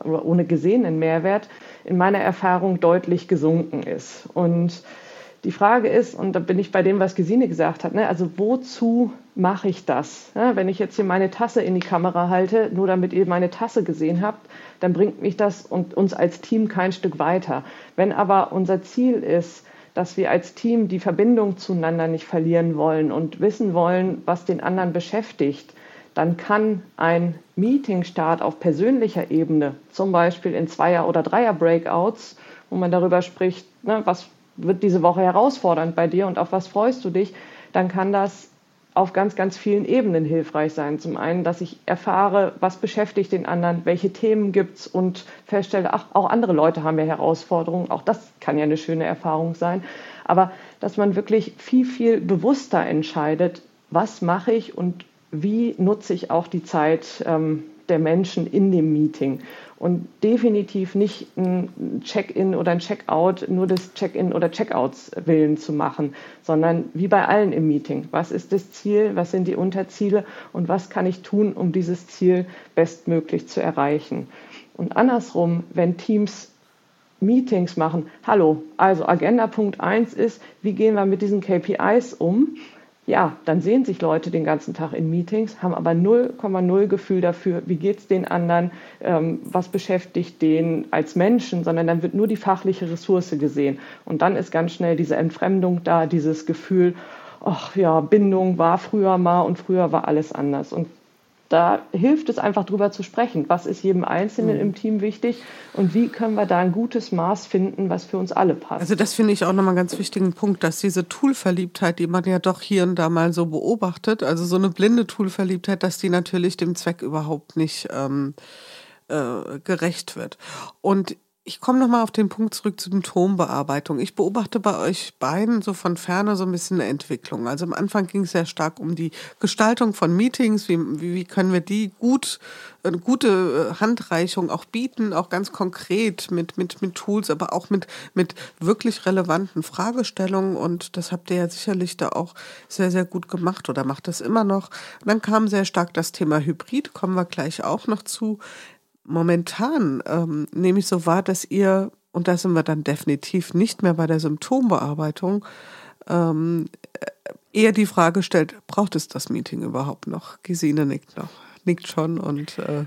oder ohne gesehenen Mehrwert in meiner Erfahrung deutlich gesunken ist. Und die Frage ist, und da bin ich bei dem, was Gesine gesagt hat, ne, also wozu mache ich das? Ja, wenn ich jetzt hier meine Tasse in die Kamera halte, nur damit ihr meine Tasse gesehen habt, dann bringt mich das und uns als Team kein Stück weiter. Wenn aber unser Ziel ist, dass wir als Team die Verbindung zueinander nicht verlieren wollen und wissen wollen, was den anderen beschäftigt, dann kann ein Meetingstart auf persönlicher Ebene, zum Beispiel in Zweier- oder Dreier-Breakouts, wo man darüber spricht, ne, was wird diese Woche herausfordernd bei dir und auf was freust du dich, dann kann das auf ganz, ganz vielen Ebenen hilfreich sein. Zum einen, dass ich erfahre, was beschäftigt den anderen, welche Themen gibt es und feststelle, ach, auch andere Leute haben ja Herausforderungen. Auch das kann ja eine schöne Erfahrung sein. Aber dass man wirklich viel, viel bewusster entscheidet, was mache ich und wie nutze ich auch die Zeit ähm, der Menschen in dem Meeting. Und definitiv nicht ein Check-in oder ein Check-out nur des Check-in oder Check-outs willen zu machen, sondern wie bei allen im Meeting. Was ist das Ziel? Was sind die Unterziele? Und was kann ich tun, um dieses Ziel bestmöglich zu erreichen? Und andersrum, wenn Teams Meetings machen, hallo, also Agenda Punkt 1 ist, wie gehen wir mit diesen KPIs um? Ja, dann sehen sich Leute den ganzen Tag in Meetings, haben aber 0,0 Gefühl dafür, wie geht es den anderen, ähm, was beschäftigt den als Menschen, sondern dann wird nur die fachliche Ressource gesehen. Und dann ist ganz schnell diese Entfremdung da, dieses Gefühl, ach ja, Bindung war früher mal und früher war alles anders. Und da hilft es einfach drüber zu sprechen. Was ist jedem Einzelnen mhm. im Team wichtig und wie können wir da ein gutes Maß finden, was für uns alle passt? Also das finde ich auch nochmal einen ganz wichtigen Punkt, dass diese Toolverliebtheit, die man ja doch hier und da mal so beobachtet, also so eine blinde Toolverliebtheit, dass die natürlich dem Zweck überhaupt nicht ähm, äh, gerecht wird. Und ich komme nochmal auf den Punkt zurück zu Symptombearbeitung. Ich beobachte bei euch beiden so von ferne so ein bisschen eine Entwicklung. Also am Anfang ging es sehr stark um die Gestaltung von Meetings. Wie, wie, können wir die gut, eine gute äh, Handreichung auch bieten, auch ganz konkret mit, mit, mit Tools, aber auch mit, mit wirklich relevanten Fragestellungen. Und das habt ihr ja sicherlich da auch sehr, sehr gut gemacht oder macht das immer noch. Und dann kam sehr stark das Thema Hybrid, kommen wir gleich auch noch zu momentan ähm, nehme ich so wahr, dass ihr, und da sind wir dann definitiv nicht mehr bei der Symptombearbeitung, ähm, eher die Frage stellt, braucht es das Meeting überhaupt noch? Gesine nickt noch, nickt schon und äh,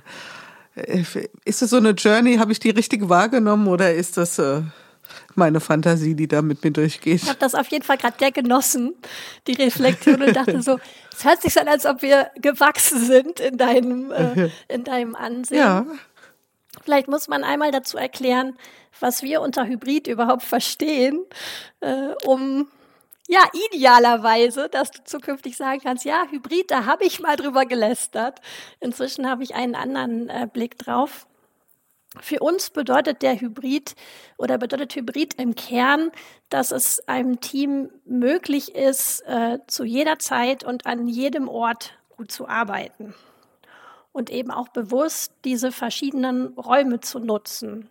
ist es so eine Journey? Habe ich die richtig wahrgenommen oder ist das äh, meine Fantasie, die da mit mir durchgeht? Ich habe das auf jeden Fall gerade sehr genossen, die Reflexion und dachte so, es hört sich so an, als ob wir gewachsen sind in deinem, äh, in deinem Ansehen. Ja. Vielleicht muss man einmal dazu erklären, was wir unter Hybrid überhaupt verstehen, äh, um ja, idealerweise, dass du zukünftig sagen kannst, ja, Hybrid, da habe ich mal drüber gelästert. Inzwischen habe ich einen anderen äh, Blick drauf. Für uns bedeutet der Hybrid oder bedeutet Hybrid im Kern, dass es einem Team möglich ist, äh, zu jeder Zeit und an jedem Ort gut zu arbeiten. Und eben auch bewusst diese verschiedenen Räume zu nutzen.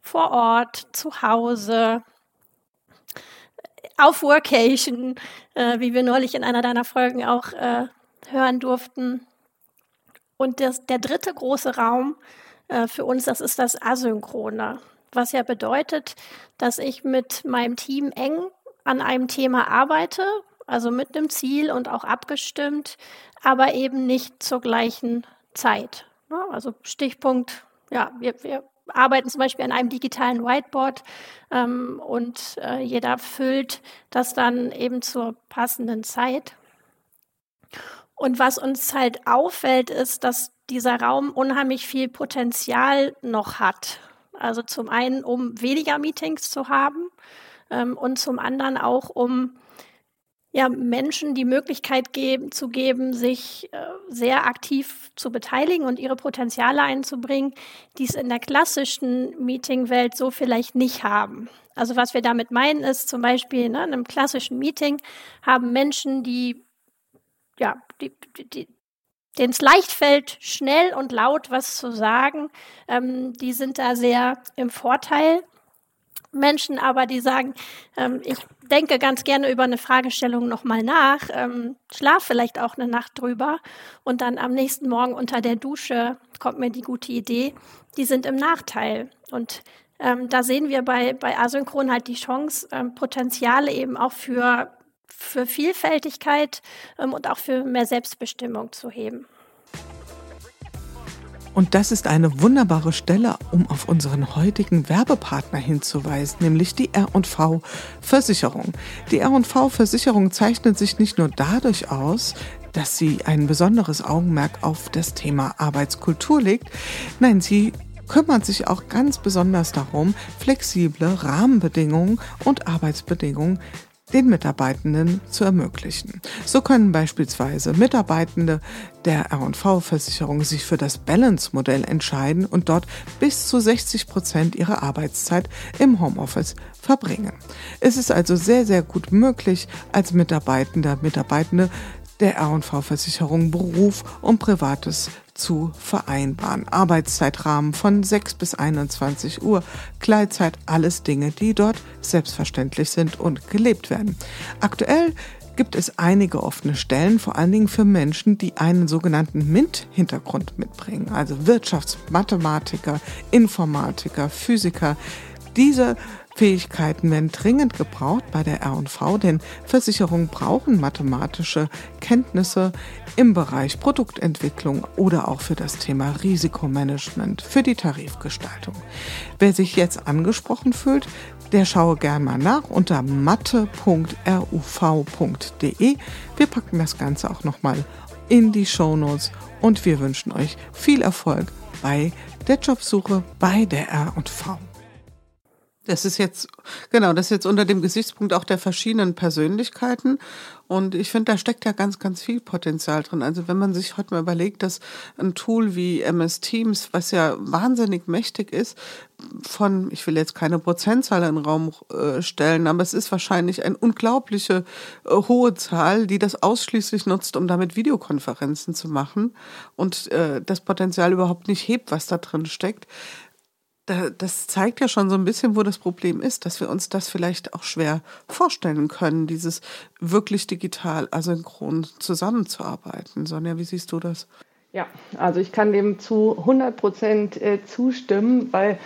Vor Ort, zu Hause, auf Workation, äh, wie wir neulich in einer deiner Folgen auch äh, hören durften. Und das, der dritte große Raum äh, für uns, das ist das Asynchrone, was ja bedeutet, dass ich mit meinem Team eng an einem Thema arbeite, also mit einem Ziel und auch abgestimmt, aber eben nicht zur gleichen Zeit. Ne? Also Stichpunkt, ja, wir, wir arbeiten zum Beispiel an einem digitalen Whiteboard ähm, und äh, jeder füllt das dann eben zur passenden Zeit. Und was uns halt auffällt, ist, dass dieser Raum unheimlich viel Potenzial noch hat. Also zum einen, um weniger Meetings zu haben ähm, und zum anderen auch, um ja, Menschen die Möglichkeit geben, zu geben, sich äh, sehr aktiv zu beteiligen und ihre Potenziale einzubringen, die es in der klassischen Meetingwelt so vielleicht nicht haben. Also was wir damit meinen, ist zum Beispiel ne, in einem klassischen Meeting haben Menschen, die ja, die, die, denen es leicht fällt, schnell und laut was zu sagen, ähm, die sind da sehr im Vorteil. Menschen aber, die sagen, ähm, ich denke ganz gerne über eine Fragestellung nochmal nach, ähm, schlaf vielleicht auch eine Nacht drüber und dann am nächsten Morgen unter der Dusche kommt mir die gute Idee, die sind im Nachteil. Und ähm, da sehen wir bei, bei Asynchron halt die Chance, ähm, Potenziale eben auch für, für Vielfältigkeit ähm, und auch für mehr Selbstbestimmung zu heben. Und das ist eine wunderbare Stelle, um auf unseren heutigen Werbepartner hinzuweisen, nämlich die R&V Versicherung. Die R&V Versicherung zeichnet sich nicht nur dadurch aus, dass sie ein besonderes Augenmerk auf das Thema Arbeitskultur legt, nein, sie kümmert sich auch ganz besonders darum, flexible Rahmenbedingungen und Arbeitsbedingungen den Mitarbeitenden zu ermöglichen. So können beispielsweise Mitarbeitende der R&V-Versicherung sich für das Balance-Modell entscheiden und dort bis zu 60 Prozent ihrer Arbeitszeit im Homeoffice verbringen. Es ist also sehr, sehr gut möglich, als Mitarbeitender, Mitarbeitende der R&V-Versicherung Beruf und Privates zu vereinbaren. Arbeitszeitrahmen von 6 bis 21 Uhr, Gleitzeit, alles Dinge, die dort selbstverständlich sind und gelebt werden. Aktuell gibt es einige offene Stellen, vor allen Dingen für Menschen, die einen sogenannten MINT-Hintergrund mitbringen, also Wirtschaftsmathematiker, Informatiker, Physiker. Diese Fähigkeiten werden dringend gebraucht bei der R&V, denn Versicherungen brauchen mathematische Kenntnisse im Bereich Produktentwicklung oder auch für das Thema Risikomanagement, für die Tarifgestaltung. Wer sich jetzt angesprochen fühlt, der schaue gern mal nach unter matte.ruv.de. Wir packen das Ganze auch nochmal in die Shownotes und wir wünschen euch viel Erfolg bei der Jobsuche bei der R&V. Das ist jetzt, genau, das ist jetzt unter dem Gesichtspunkt auch der verschiedenen Persönlichkeiten. Und ich finde, da steckt ja ganz, ganz viel Potenzial drin. Also wenn man sich heute mal überlegt, dass ein Tool wie MS Teams, was ja wahnsinnig mächtig ist, von, ich will jetzt keine Prozentzahl in den Raum äh, stellen, aber es ist wahrscheinlich eine unglaubliche äh, hohe Zahl, die das ausschließlich nutzt, um damit Videokonferenzen zu machen und äh, das Potenzial überhaupt nicht hebt, was da drin steckt das zeigt ja schon so ein bisschen, wo das Problem ist, dass wir uns das vielleicht auch schwer vorstellen können, dieses wirklich digital asynchron zusammenzuarbeiten. Sonja, wie siehst du das? Ja, also ich kann dem zu 100 Prozent äh, zustimmen, weil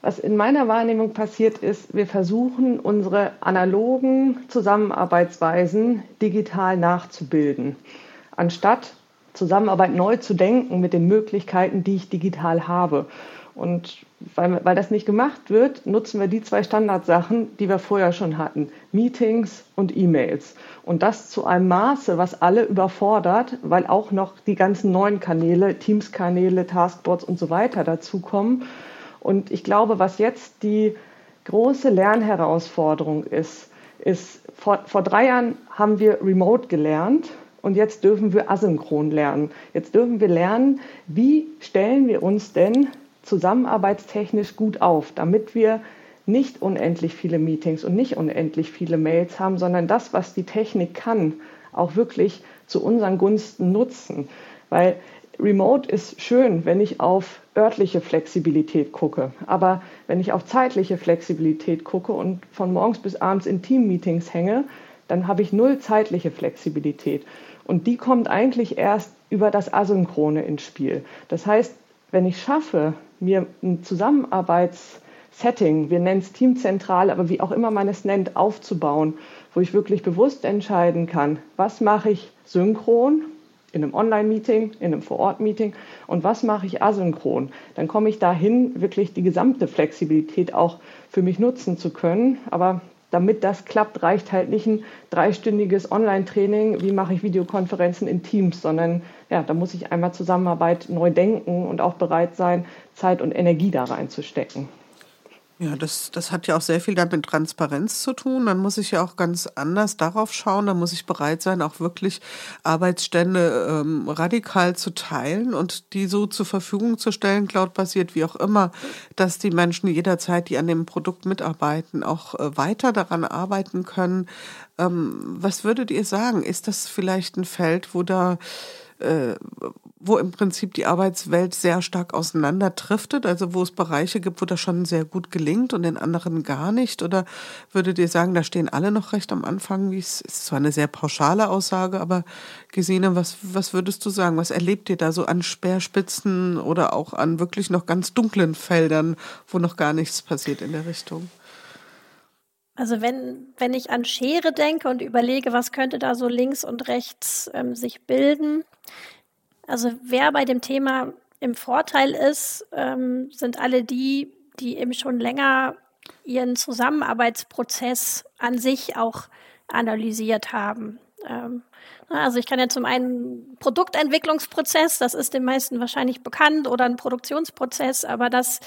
Was in meiner Wahrnehmung passiert ist, wir versuchen unsere analogen Zusammenarbeitsweisen digital nachzubilden, anstatt Zusammenarbeit neu zu denken mit den Möglichkeiten, die ich digital habe. Und weil, weil das nicht gemacht wird, nutzen wir die zwei Standardsachen, die wir vorher schon hatten. Meetings und E-Mails. Und das zu einem Maße, was alle überfordert, weil auch noch die ganzen neuen Kanäle, Teams-Kanäle, Taskboards und so weiter dazukommen. Und ich glaube, was jetzt die große Lernherausforderung ist, ist, vor, vor drei Jahren haben wir Remote gelernt und jetzt dürfen wir asynchron lernen. Jetzt dürfen wir lernen, wie stellen wir uns denn zusammenarbeitstechnisch gut auf, damit wir nicht unendlich viele Meetings und nicht unendlich viele Mails haben, sondern das, was die Technik kann, auch wirklich zu unseren Gunsten nutzen. Weil Remote ist schön, wenn ich auf örtliche Flexibilität gucke. Aber wenn ich auf zeitliche Flexibilität gucke und von morgens bis abends in Team-Meetings hänge, dann habe ich null zeitliche Flexibilität. Und die kommt eigentlich erst über das Asynchrone ins Spiel. Das heißt, wenn ich schaffe, mir ein Zusammenarbeitssetting, wir nennen es Teamzentral, aber wie auch immer man es nennt, aufzubauen, wo ich wirklich bewusst entscheiden kann, was mache ich synchron in einem Online-Meeting, in einem Vor-Ort-Meeting und was mache ich asynchron. Dann komme ich dahin, wirklich die gesamte Flexibilität auch für mich nutzen zu können. Aber damit das klappt, reicht halt nicht ein dreistündiges Online-Training, wie mache ich Videokonferenzen in Teams, sondern ja, da muss ich einmal Zusammenarbeit neu denken und auch bereit sein, Zeit und Energie da reinzustecken. Ja, das, das hat ja auch sehr viel damit Transparenz zu tun. Dann muss ich ja auch ganz anders darauf schauen. Dann muss ich bereit sein, auch wirklich Arbeitsstände ähm, radikal zu teilen und die so zur Verfügung zu stellen, cloudbasiert, wie auch immer, dass die Menschen jederzeit, die an dem Produkt mitarbeiten, auch äh, weiter daran arbeiten können. Ähm, was würdet ihr sagen? Ist das vielleicht ein Feld, wo da äh, wo im Prinzip die Arbeitswelt sehr stark auseinanderdriftet, also wo es Bereiche gibt, wo das schon sehr gut gelingt und in anderen gar nicht? Oder würdet ihr sagen, da stehen alle noch recht am Anfang? Es ist zwar eine sehr pauschale Aussage, aber Gesine, was, was würdest du sagen? Was erlebt ihr da so an Speerspitzen oder auch an wirklich noch ganz dunklen Feldern, wo noch gar nichts passiert in der Richtung? Also wenn, wenn ich an Schere denke und überlege, was könnte da so links und rechts ähm, sich bilden. Also wer bei dem Thema im Vorteil ist, ähm, sind alle die, die eben schon länger ihren Zusammenarbeitsprozess an sich auch analysiert haben. Ähm, also ich kann ja zum einen Produktentwicklungsprozess, das ist den meisten wahrscheinlich bekannt, oder ein Produktionsprozess, aber das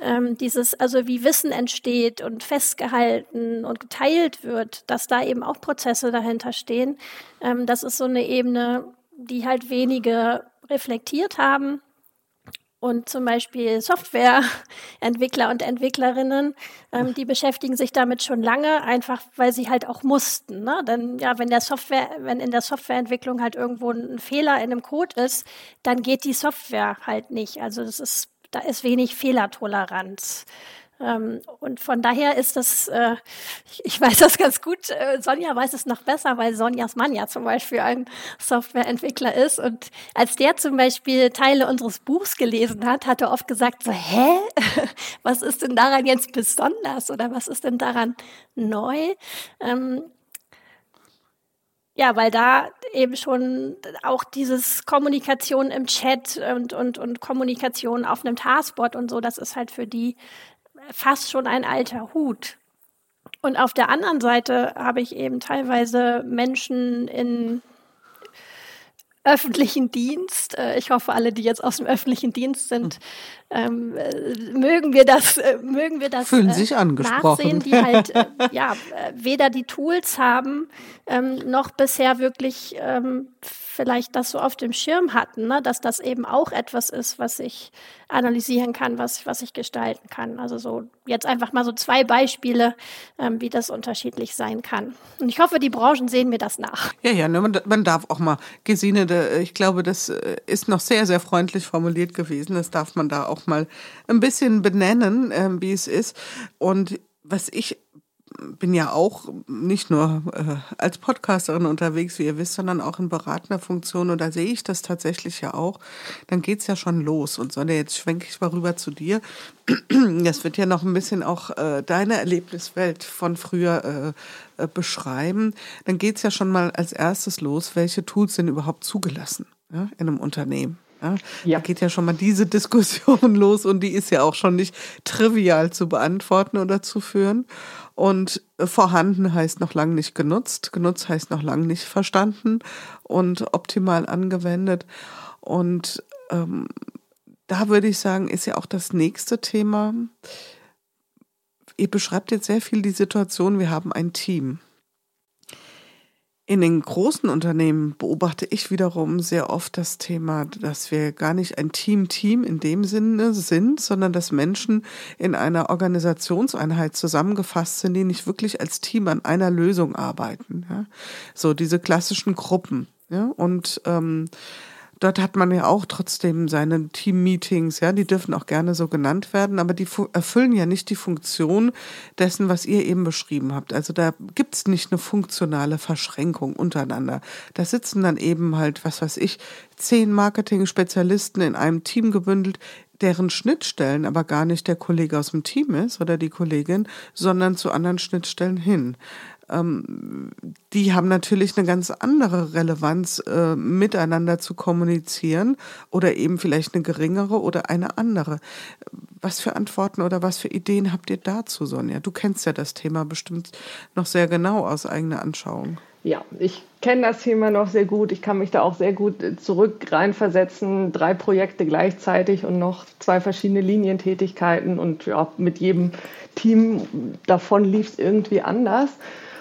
ähm, dieses, also wie Wissen entsteht und festgehalten und geteilt wird, dass da eben auch Prozesse dahinter stehen. Ähm, das ist so eine Ebene, die halt wenige reflektiert haben. Und zum Beispiel Softwareentwickler und Entwicklerinnen, ähm, die beschäftigen sich damit schon lange, einfach weil sie halt auch mussten. Ne? Denn ja, wenn der Software, wenn in der Softwareentwicklung halt irgendwo ein Fehler in einem Code ist, dann geht die Software halt nicht. Also das ist da ist wenig Fehlertoleranz. Ähm, und von daher ist das, äh, ich, ich, weiß das ganz gut, äh, Sonja weiß es noch besser, weil Sonjas Mann ja zum Beispiel ein Softwareentwickler ist. Und als der zum Beispiel Teile unseres Buchs gelesen hat, hat er oft gesagt, so, hä, was ist denn daran jetzt besonders oder was ist denn daran neu? Ähm, ja, weil da eben schon auch dieses Kommunikation im Chat und, und, und Kommunikation auf einem Taskboard und so, das ist halt für die fast schon ein alter Hut. Und auf der anderen Seite habe ich eben teilweise Menschen in öffentlichen Dienst. Äh, ich hoffe, alle, die jetzt aus dem öffentlichen Dienst sind, ähm, äh, mögen wir das, äh, mögen wir das Fühlen sich angesprochen. nachsehen, die halt äh, ja weder die Tools haben ähm, noch bisher wirklich ähm, vielleicht das so auf dem Schirm hatten, ne? dass das eben auch etwas ist, was ich analysieren kann, was, was ich gestalten kann. Also so jetzt einfach mal so zwei Beispiele, ähm, wie das unterschiedlich sein kann. Und ich hoffe, die Branchen sehen mir das nach. Ja, ja, ne, man, darf auch mal, Gesine, ich glaube, das äh, ist noch sehr, sehr freundlich formuliert gewesen. Das darf man da auch mal ein bisschen benennen, äh, wie es ist. Und was ich bin ja auch nicht nur äh, als Podcasterin unterwegs, wie ihr wisst, sondern auch in beratender Funktion. Und da sehe ich das tatsächlich ja auch. Dann geht es ja schon los. Und Sonja, jetzt schwenke ich mal rüber zu dir. Das wird ja noch ein bisschen auch äh, deine Erlebniswelt von früher äh, äh, beschreiben. Dann geht es ja schon mal als erstes los, welche Tools sind überhaupt zugelassen ja, in einem Unternehmen. Ja, ja. Da geht ja schon mal diese Diskussion los und die ist ja auch schon nicht trivial zu beantworten oder zu führen. Und vorhanden heißt noch lange nicht genutzt, genutzt heißt noch lange nicht verstanden und optimal angewendet. Und ähm, da würde ich sagen, ist ja auch das nächste Thema. Ihr beschreibt jetzt sehr viel die Situation, wir haben ein Team. In den großen Unternehmen beobachte ich wiederum sehr oft das Thema, dass wir gar nicht ein Team-Team in dem Sinne sind, sondern dass Menschen in einer Organisationseinheit zusammengefasst sind, die nicht wirklich als Team an einer Lösung arbeiten. Ja? So diese klassischen Gruppen. Ja? Und ähm, dort hat man ja auch trotzdem seine Team-Meetings, ja, die dürfen auch gerne so genannt werden, aber die erfüllen ja nicht die Funktion dessen, was ihr eben beschrieben habt. Also da gibt's nicht eine funktionale Verschränkung untereinander. Da sitzen dann eben halt, was weiß ich, zehn Marketing-Spezialisten in einem Team gebündelt, deren Schnittstellen aber gar nicht der Kollege aus dem Team ist oder die Kollegin, sondern zu anderen Schnittstellen hin ähm, die haben natürlich eine ganz andere Relevanz, äh, miteinander zu kommunizieren oder eben vielleicht eine geringere oder eine andere. Was für Antworten oder was für Ideen habt ihr dazu, Sonja? Du kennst ja das Thema bestimmt noch sehr genau aus eigener Anschauung. Ja, ich kenne das Thema noch sehr gut. Ich kann mich da auch sehr gut zurück reinversetzen. Drei Projekte gleichzeitig und noch zwei verschiedene Linientätigkeiten und ja, mit jedem Team davon lief es irgendwie anders.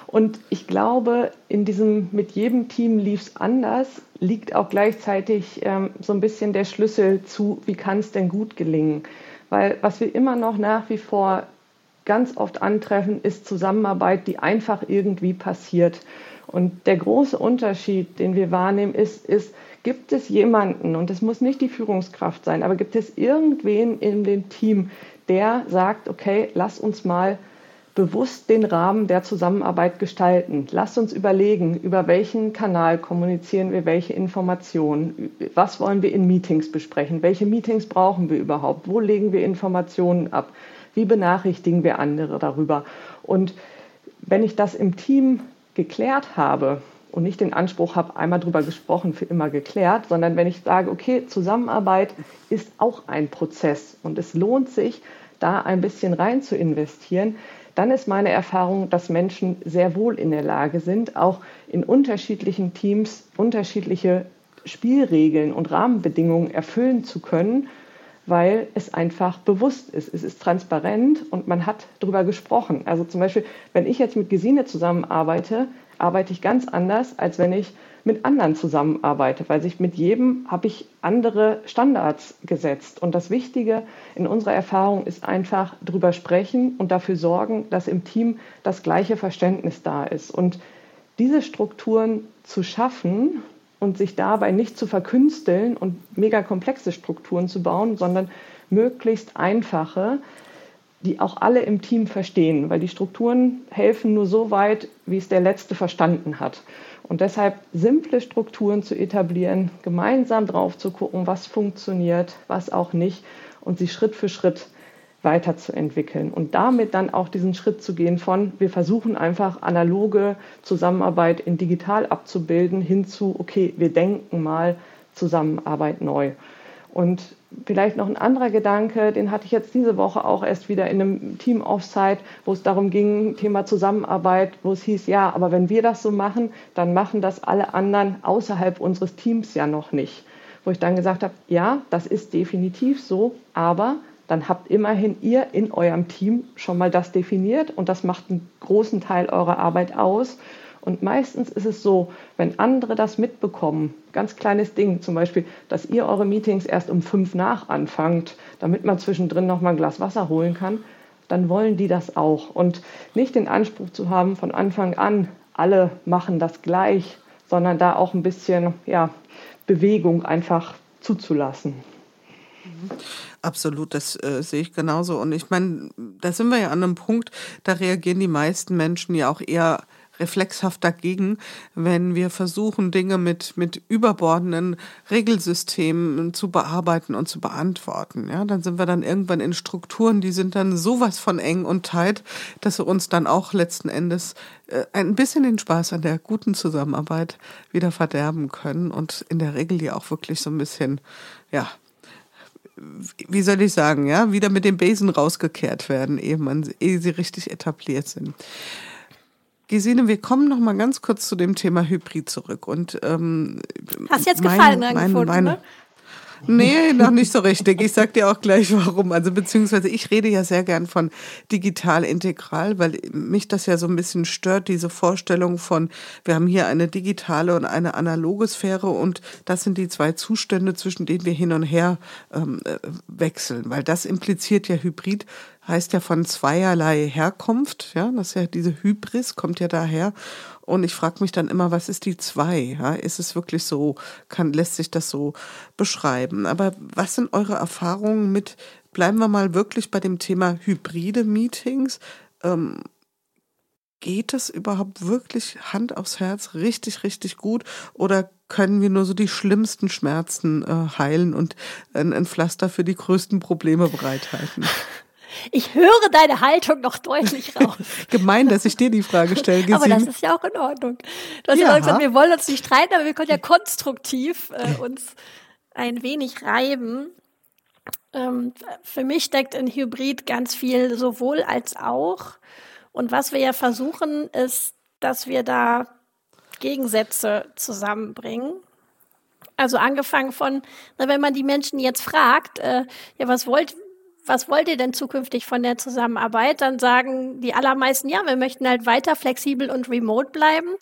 Und ich glaube, in diesem mit jedem Team lief es anders, liegt auch gleichzeitig ähm, so ein bisschen der Schlüssel zu, wie kann es denn gut gelingen. Weil was wir immer noch nach wie vor ganz oft antreffen, ist Zusammenarbeit, die einfach irgendwie passiert. Und der große Unterschied, den wir wahrnehmen, ist, ist, gibt es jemanden, und es muss nicht die Führungskraft sein, aber gibt es irgendwen in dem Team, der sagt, okay, lass uns mal bewusst den Rahmen der Zusammenarbeit gestalten. Lasst uns überlegen, über welchen Kanal kommunizieren wir welche Informationen, was wollen wir in Meetings besprechen, welche Meetings brauchen wir überhaupt, wo legen wir Informationen ab, wie benachrichtigen wir andere darüber. Und wenn ich das im Team geklärt habe und nicht den Anspruch habe, einmal drüber gesprochen, für immer geklärt, sondern wenn ich sage, okay, Zusammenarbeit ist auch ein Prozess und es lohnt sich, da ein bisschen rein zu investieren, dann ist meine Erfahrung, dass Menschen sehr wohl in der Lage sind, auch in unterschiedlichen Teams unterschiedliche Spielregeln und Rahmenbedingungen erfüllen zu können, weil es einfach bewusst ist. Es ist transparent und man hat darüber gesprochen. Also zum Beispiel, wenn ich jetzt mit Gesine zusammenarbeite, arbeite ich ganz anders, als wenn ich mit anderen zusammenarbeite, weil sich mit jedem habe ich andere Standards gesetzt. Und das Wichtige in unserer Erfahrung ist einfach drüber sprechen und dafür sorgen, dass im Team das gleiche Verständnis da ist. Und diese Strukturen zu schaffen und sich dabei nicht zu verkünsteln und mega komplexe Strukturen zu bauen, sondern möglichst einfache, die auch alle im Team verstehen, weil die Strukturen helfen nur so weit, wie es der Letzte verstanden hat. Und deshalb simple Strukturen zu etablieren, gemeinsam drauf zu gucken, was funktioniert, was auch nicht und sie Schritt für Schritt weiterzuentwickeln und damit dann auch diesen Schritt zu gehen von, wir versuchen einfach analoge Zusammenarbeit in digital abzubilden, hin zu, okay, wir denken mal Zusammenarbeit neu. Und vielleicht noch ein anderer Gedanke, den hatte ich jetzt diese Woche auch erst wieder in einem Team-Offsite, wo es darum ging, Thema Zusammenarbeit, wo es hieß, ja, aber wenn wir das so machen, dann machen das alle anderen außerhalb unseres Teams ja noch nicht. Wo ich dann gesagt habe, ja, das ist definitiv so, aber dann habt immerhin ihr in eurem Team schon mal das definiert und das macht einen großen Teil eurer Arbeit aus. Und meistens ist es so, wenn andere das mitbekommen, ganz kleines Ding, zum Beispiel, dass ihr eure Meetings erst um fünf nach anfangt, damit man zwischendrin noch mal ein Glas Wasser holen kann, dann wollen die das auch. Und nicht den Anspruch zu haben, von Anfang an, alle machen das gleich, sondern da auch ein bisschen ja, Bewegung einfach zuzulassen. Absolut, das äh, sehe ich genauso. Und ich meine, da sind wir ja an einem Punkt, da reagieren die meisten Menschen ja auch eher reflexhaft dagegen, wenn wir versuchen, Dinge mit, mit überbordenden Regelsystemen zu bearbeiten und zu beantworten. Ja, dann sind wir dann irgendwann in Strukturen, die sind dann sowas von eng und tight, dass sie uns dann auch letzten Endes äh, ein bisschen den Spaß an der guten Zusammenarbeit wieder verderben können und in der Regel ja auch wirklich so ein bisschen, ja, wie soll ich sagen, ja, wieder mit dem Besen rausgekehrt werden, ehe, man, ehe sie richtig etabliert sind. Gesine, wir kommen noch mal ganz kurz zu dem Thema Hybrid zurück. Und, ähm, Hast jetzt Gefallen mein, mein, gefunden, meine, ne? Nee, noch nicht so richtig. Ich sag dir auch gleich warum. Also beziehungsweise ich rede ja sehr gern von digital integral, weil mich das ja so ein bisschen stört, diese Vorstellung von, wir haben hier eine digitale und eine analoge Sphäre und das sind die zwei Zustände, zwischen denen wir hin und her ähm, äh, wechseln, weil das impliziert ja Hybrid heißt ja von zweierlei Herkunft, ja, das ist ja diese Hybris kommt ja daher und ich frage mich dann immer, was ist die zwei? Ja, ist es wirklich so, kann, lässt sich das so beschreiben? Aber was sind eure Erfahrungen mit, bleiben wir mal wirklich bei dem Thema hybride Meetings? Ähm, geht das überhaupt wirklich Hand aufs Herz richtig, richtig gut? Oder können wir nur so die schlimmsten Schmerzen äh, heilen und ein, ein Pflaster für die größten Probleme bereithalten? Ich höre deine Haltung noch deutlich raus. Gemein, dass ich dir die Frage stelle. Gesine. Aber das ist ja auch in Ordnung. Du hast ja, ja gesagt, wir wollen uns nicht streiten, aber wir können ja konstruktiv äh, uns ein wenig reiben. Ähm, für mich steckt in Hybrid ganz viel sowohl als auch. Und was wir ja versuchen, ist, dass wir da Gegensätze zusammenbringen. Also angefangen von, na, wenn man die Menschen jetzt fragt, äh, ja, was wollt, was wollt ihr denn zukünftig von der Zusammenarbeit? Dann sagen die allermeisten, ja, wir möchten halt weiter flexibel und remote bleiben.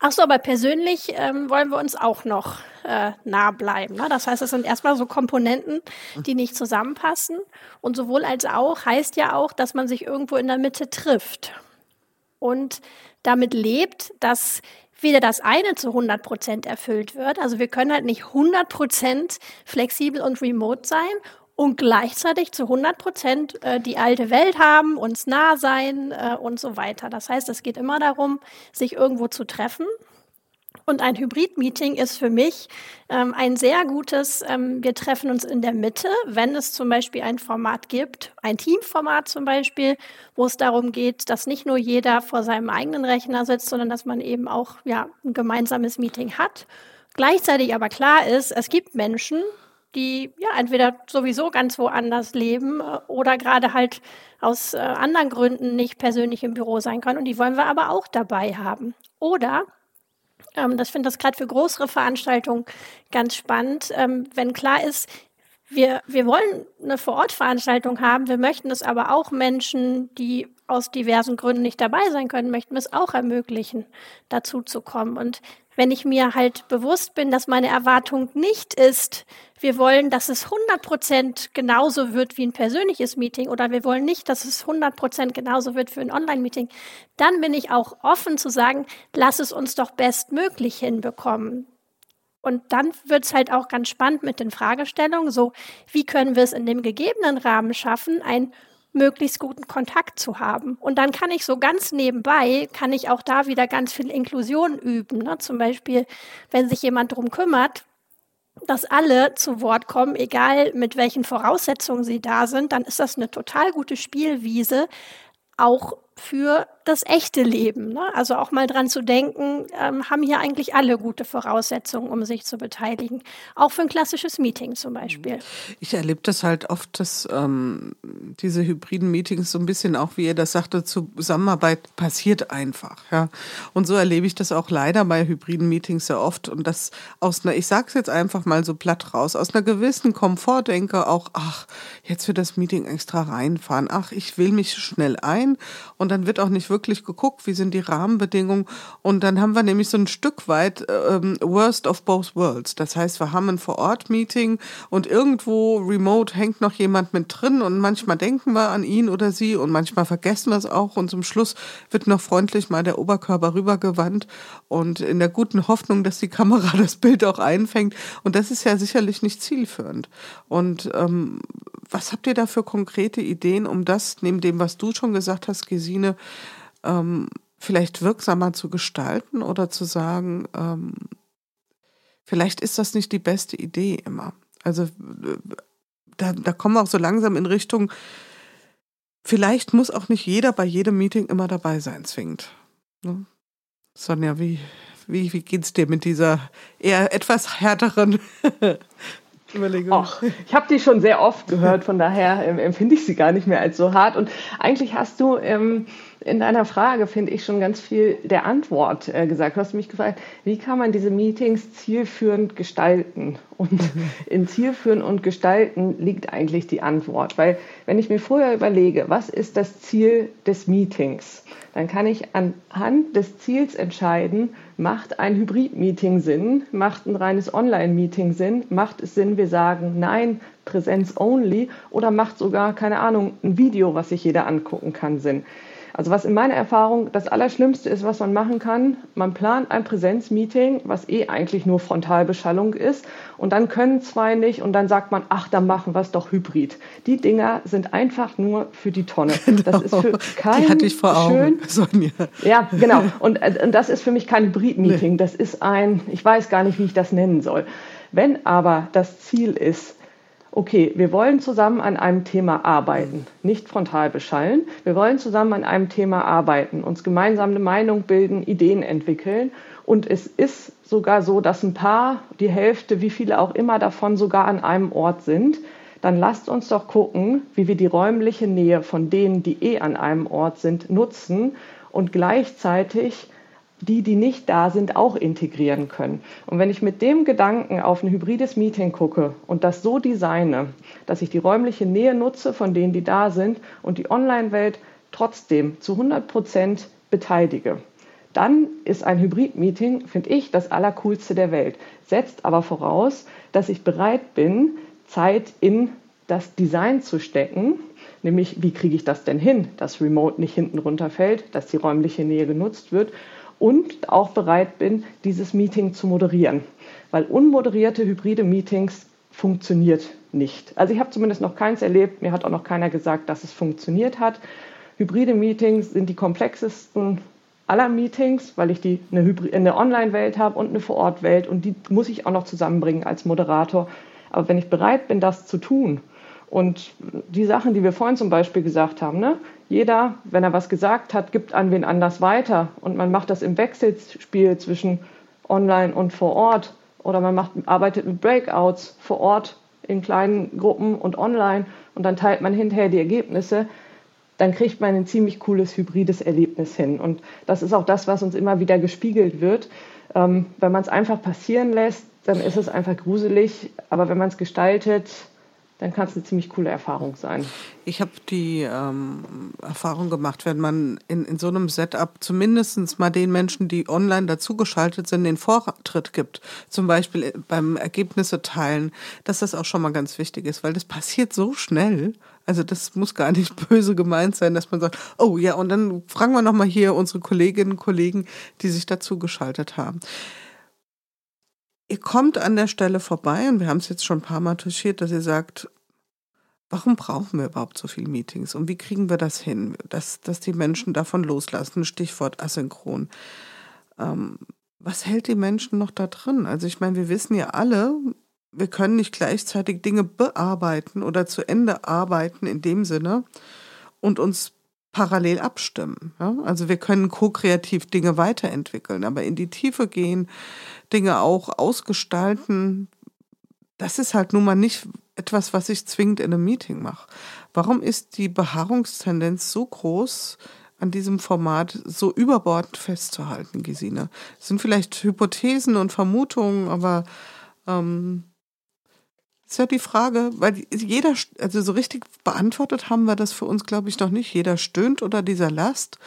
Ach so, aber persönlich ähm, wollen wir uns auch noch äh, nah bleiben. Ne? Das heißt, es sind erstmal so Komponenten, die nicht zusammenpassen. Und sowohl als auch heißt ja auch, dass man sich irgendwo in der Mitte trifft und damit lebt, dass weder das eine zu 100 Prozent erfüllt wird. Also wir können halt nicht 100 Prozent flexibel und remote sein und gleichzeitig zu 100 Prozent äh, die alte Welt haben, uns nah sein äh, und so weiter. Das heißt, es geht immer darum, sich irgendwo zu treffen. Und ein Hybrid-Meeting ist für mich ähm, ein sehr gutes, ähm, wir treffen uns in der Mitte, wenn es zum Beispiel ein Format gibt, ein Teamformat zum Beispiel, wo es darum geht, dass nicht nur jeder vor seinem eigenen Rechner sitzt, sondern dass man eben auch ja, ein gemeinsames Meeting hat. Gleichzeitig aber klar ist, es gibt Menschen, die ja entweder sowieso ganz woanders leben äh, oder gerade halt aus äh, anderen Gründen nicht persönlich im Büro sein können. Und die wollen wir aber auch dabei haben. Oder ähm, das finde ich gerade für größere Veranstaltungen ganz spannend, ähm, wenn klar ist, wir, wir wollen eine Vorortveranstaltung haben, wir möchten es aber auch Menschen, die aus diversen Gründen nicht dabei sein können, möchten es auch ermöglichen, dazu zu kommen. Und wenn ich mir halt bewusst bin, dass meine Erwartung nicht ist, wir wollen, dass es 100 Prozent genauso wird wie ein persönliches Meeting oder wir wollen nicht, dass es 100 Prozent genauso wird für ein Online-Meeting, dann bin ich auch offen zu sagen, lass es uns doch bestmöglich hinbekommen. Und dann wird es halt auch ganz spannend mit den Fragestellungen, so wie können wir es in dem gegebenen Rahmen schaffen, ein möglichst guten Kontakt zu haben. Und dann kann ich so ganz nebenbei, kann ich auch da wieder ganz viel Inklusion üben. Ne? Zum Beispiel, wenn sich jemand darum kümmert, dass alle zu Wort kommen, egal mit welchen Voraussetzungen sie da sind, dann ist das eine total gute Spielwiese, auch für das echte Leben. Ne? Also auch mal dran zu denken, ähm, haben hier eigentlich alle gute Voraussetzungen, um sich zu beteiligen. Auch für ein klassisches Meeting zum Beispiel. Ich erlebe das halt oft, dass ähm, diese hybriden Meetings so ein bisschen auch, wie ihr das sagte, Zusammenarbeit passiert einfach. Ja? Und so erlebe ich das auch leider bei hybriden Meetings sehr oft. Und das aus einer, ich sage es jetzt einfach mal so platt raus, aus einer gewissen Komfortdenke auch, ach, jetzt für das Meeting extra reinfahren, ach, ich will mich schnell ein und dann wird auch nicht wirklich geguckt, wie sind die Rahmenbedingungen. Und dann haben wir nämlich so ein Stück weit ähm, Worst of both worlds. Das heißt, wir haben ein Vor-Ort-Meeting und irgendwo remote hängt noch jemand mit drin und manchmal denken wir an ihn oder sie und manchmal vergessen wir es auch und zum Schluss wird noch freundlich mal der Oberkörper rübergewandt und in der guten Hoffnung, dass die Kamera das Bild auch einfängt. Und das ist ja sicherlich nicht zielführend. Und ähm, was habt ihr da für konkrete Ideen, um das, neben dem, was du schon gesagt hast, Gesine, ähm, vielleicht wirksamer zu gestalten oder zu sagen, ähm, vielleicht ist das nicht die beste Idee immer. Also da, da kommen wir auch so langsam in Richtung, vielleicht muss auch nicht jeder bei jedem Meeting immer dabei sein, zwingend. Ne? Sonja, wie, wie, wie geht's dir mit dieser eher etwas härteren Überlegung. Och, ich habe die schon sehr oft gehört, von daher ähm, empfinde ich sie gar nicht mehr als so hart. Und eigentlich hast du ähm, in deiner Frage, finde ich, schon ganz viel der Antwort äh, gesagt. Du hast mich gefragt, wie kann man diese Meetings zielführend gestalten? Und in zielführend und gestalten liegt eigentlich die Antwort. Weil wenn ich mir vorher überlege, was ist das Ziel des Meetings, dann kann ich anhand des Ziels entscheiden, macht ein Hybrid-Meeting Sinn, macht ein reines Online-Meeting Sinn, macht es Sinn, wir sagen nein, Präsenz only oder macht sogar, keine Ahnung, ein Video, was sich jeder angucken kann, Sinn. Also was in meiner Erfahrung das Allerschlimmste ist, was man machen kann, man plant ein Präsenzmeeting, was eh eigentlich nur Frontalbeschallung ist und dann können zwei nicht und dann sagt man, ach, dann machen wir es doch hybrid. Die Dinger sind einfach nur für die Tonne. Genau. Das ist für kein die hatte ich vor Augen, schön. Ja, genau. Und, äh, und das ist für mich kein Hybrid-Meeting. Nee. Das ist ein, ich weiß gar nicht, wie ich das nennen soll. Wenn aber das Ziel ist, okay, wir wollen zusammen an einem Thema arbeiten, nicht frontal beschallen. Wir wollen zusammen an einem Thema arbeiten, uns gemeinsam eine Meinung bilden, Ideen entwickeln. Und es ist sogar so, dass ein paar, die Hälfte, wie viele auch immer davon sogar an einem Ort sind. Dann lasst uns doch gucken, wie wir die räumliche Nähe von denen, die eh an einem Ort sind, nutzen und gleichzeitig die, die nicht da sind, auch integrieren können. Und wenn ich mit dem Gedanken auf ein hybrides Meeting gucke und das so designe, dass ich die räumliche Nähe nutze von denen, die da sind und die Online-Welt trotzdem zu 100 Prozent beteilige, dann ist ein Hybrid-Meeting, finde ich, das Allercoolste der Welt. Setzt aber voraus, dass ich bereit bin, Zeit in das Design zu stecken, nämlich wie kriege ich das denn hin, dass Remote nicht hinten runterfällt, dass die räumliche Nähe genutzt wird und auch bereit bin, dieses Meeting zu moderieren. Weil unmoderierte hybride Meetings funktioniert nicht. Also ich habe zumindest noch keins erlebt, mir hat auch noch keiner gesagt, dass es funktioniert hat. Hybride Meetings sind die komplexesten aller Meetings, weil ich die eine, eine Online-Welt habe und eine Vor-Ort-Welt und die muss ich auch noch zusammenbringen als Moderator. Aber wenn ich bereit bin, das zu tun und die Sachen, die wir vorhin zum Beispiel gesagt haben, ne? jeder, wenn er was gesagt hat, gibt an wen anders weiter. Und man macht das im Wechselspiel zwischen online und vor Ort. Oder man macht, arbeitet mit Breakouts vor Ort in kleinen Gruppen und online. Und dann teilt man hinterher die Ergebnisse. Dann kriegt man ein ziemlich cooles hybrides Erlebnis hin. Und das ist auch das, was uns immer wieder gespiegelt wird. Ähm, wenn man es einfach passieren lässt, dann ist es einfach gruselig. Aber wenn man es gestaltet, dann kann es eine ziemlich coole Erfahrung sein. Ich habe die ähm, Erfahrung gemacht, wenn man in, in so einem Setup zumindest mal den Menschen, die online dazugeschaltet sind, den Vortritt gibt, zum Beispiel beim Ergebnisse teilen, dass das auch schon mal ganz wichtig ist, weil das passiert so schnell. Also das muss gar nicht böse gemeint sein, dass man sagt, oh ja, und dann fragen wir nochmal hier unsere Kolleginnen und Kollegen, die sich dazugeschaltet haben ihr kommt an der Stelle vorbei und wir haben es jetzt schon ein paar Mal touchiert, dass ihr sagt, warum brauchen wir überhaupt so viele Meetings und wie kriegen wir das hin, dass, dass die Menschen davon loslassen? Stichwort asynchron. Ähm, was hält die Menschen noch da drin? Also ich meine, wir wissen ja alle, wir können nicht gleichzeitig Dinge bearbeiten oder zu Ende arbeiten in dem Sinne und uns parallel abstimmen. Ja? Also wir können ko-kreativ Dinge weiterentwickeln, aber in die Tiefe gehen, Dinge auch ausgestalten, das ist halt nun mal nicht etwas, was ich zwingend in einem Meeting mache. Warum ist die Beharrungstendenz so groß, an diesem Format so überbordend festzuhalten, Gesine? Das sind vielleicht Hypothesen und Vermutungen, aber ähm, ist ja die Frage, weil jeder, also so richtig beantwortet haben wir das für uns, glaube ich, noch nicht. Jeder stöhnt unter dieser Last.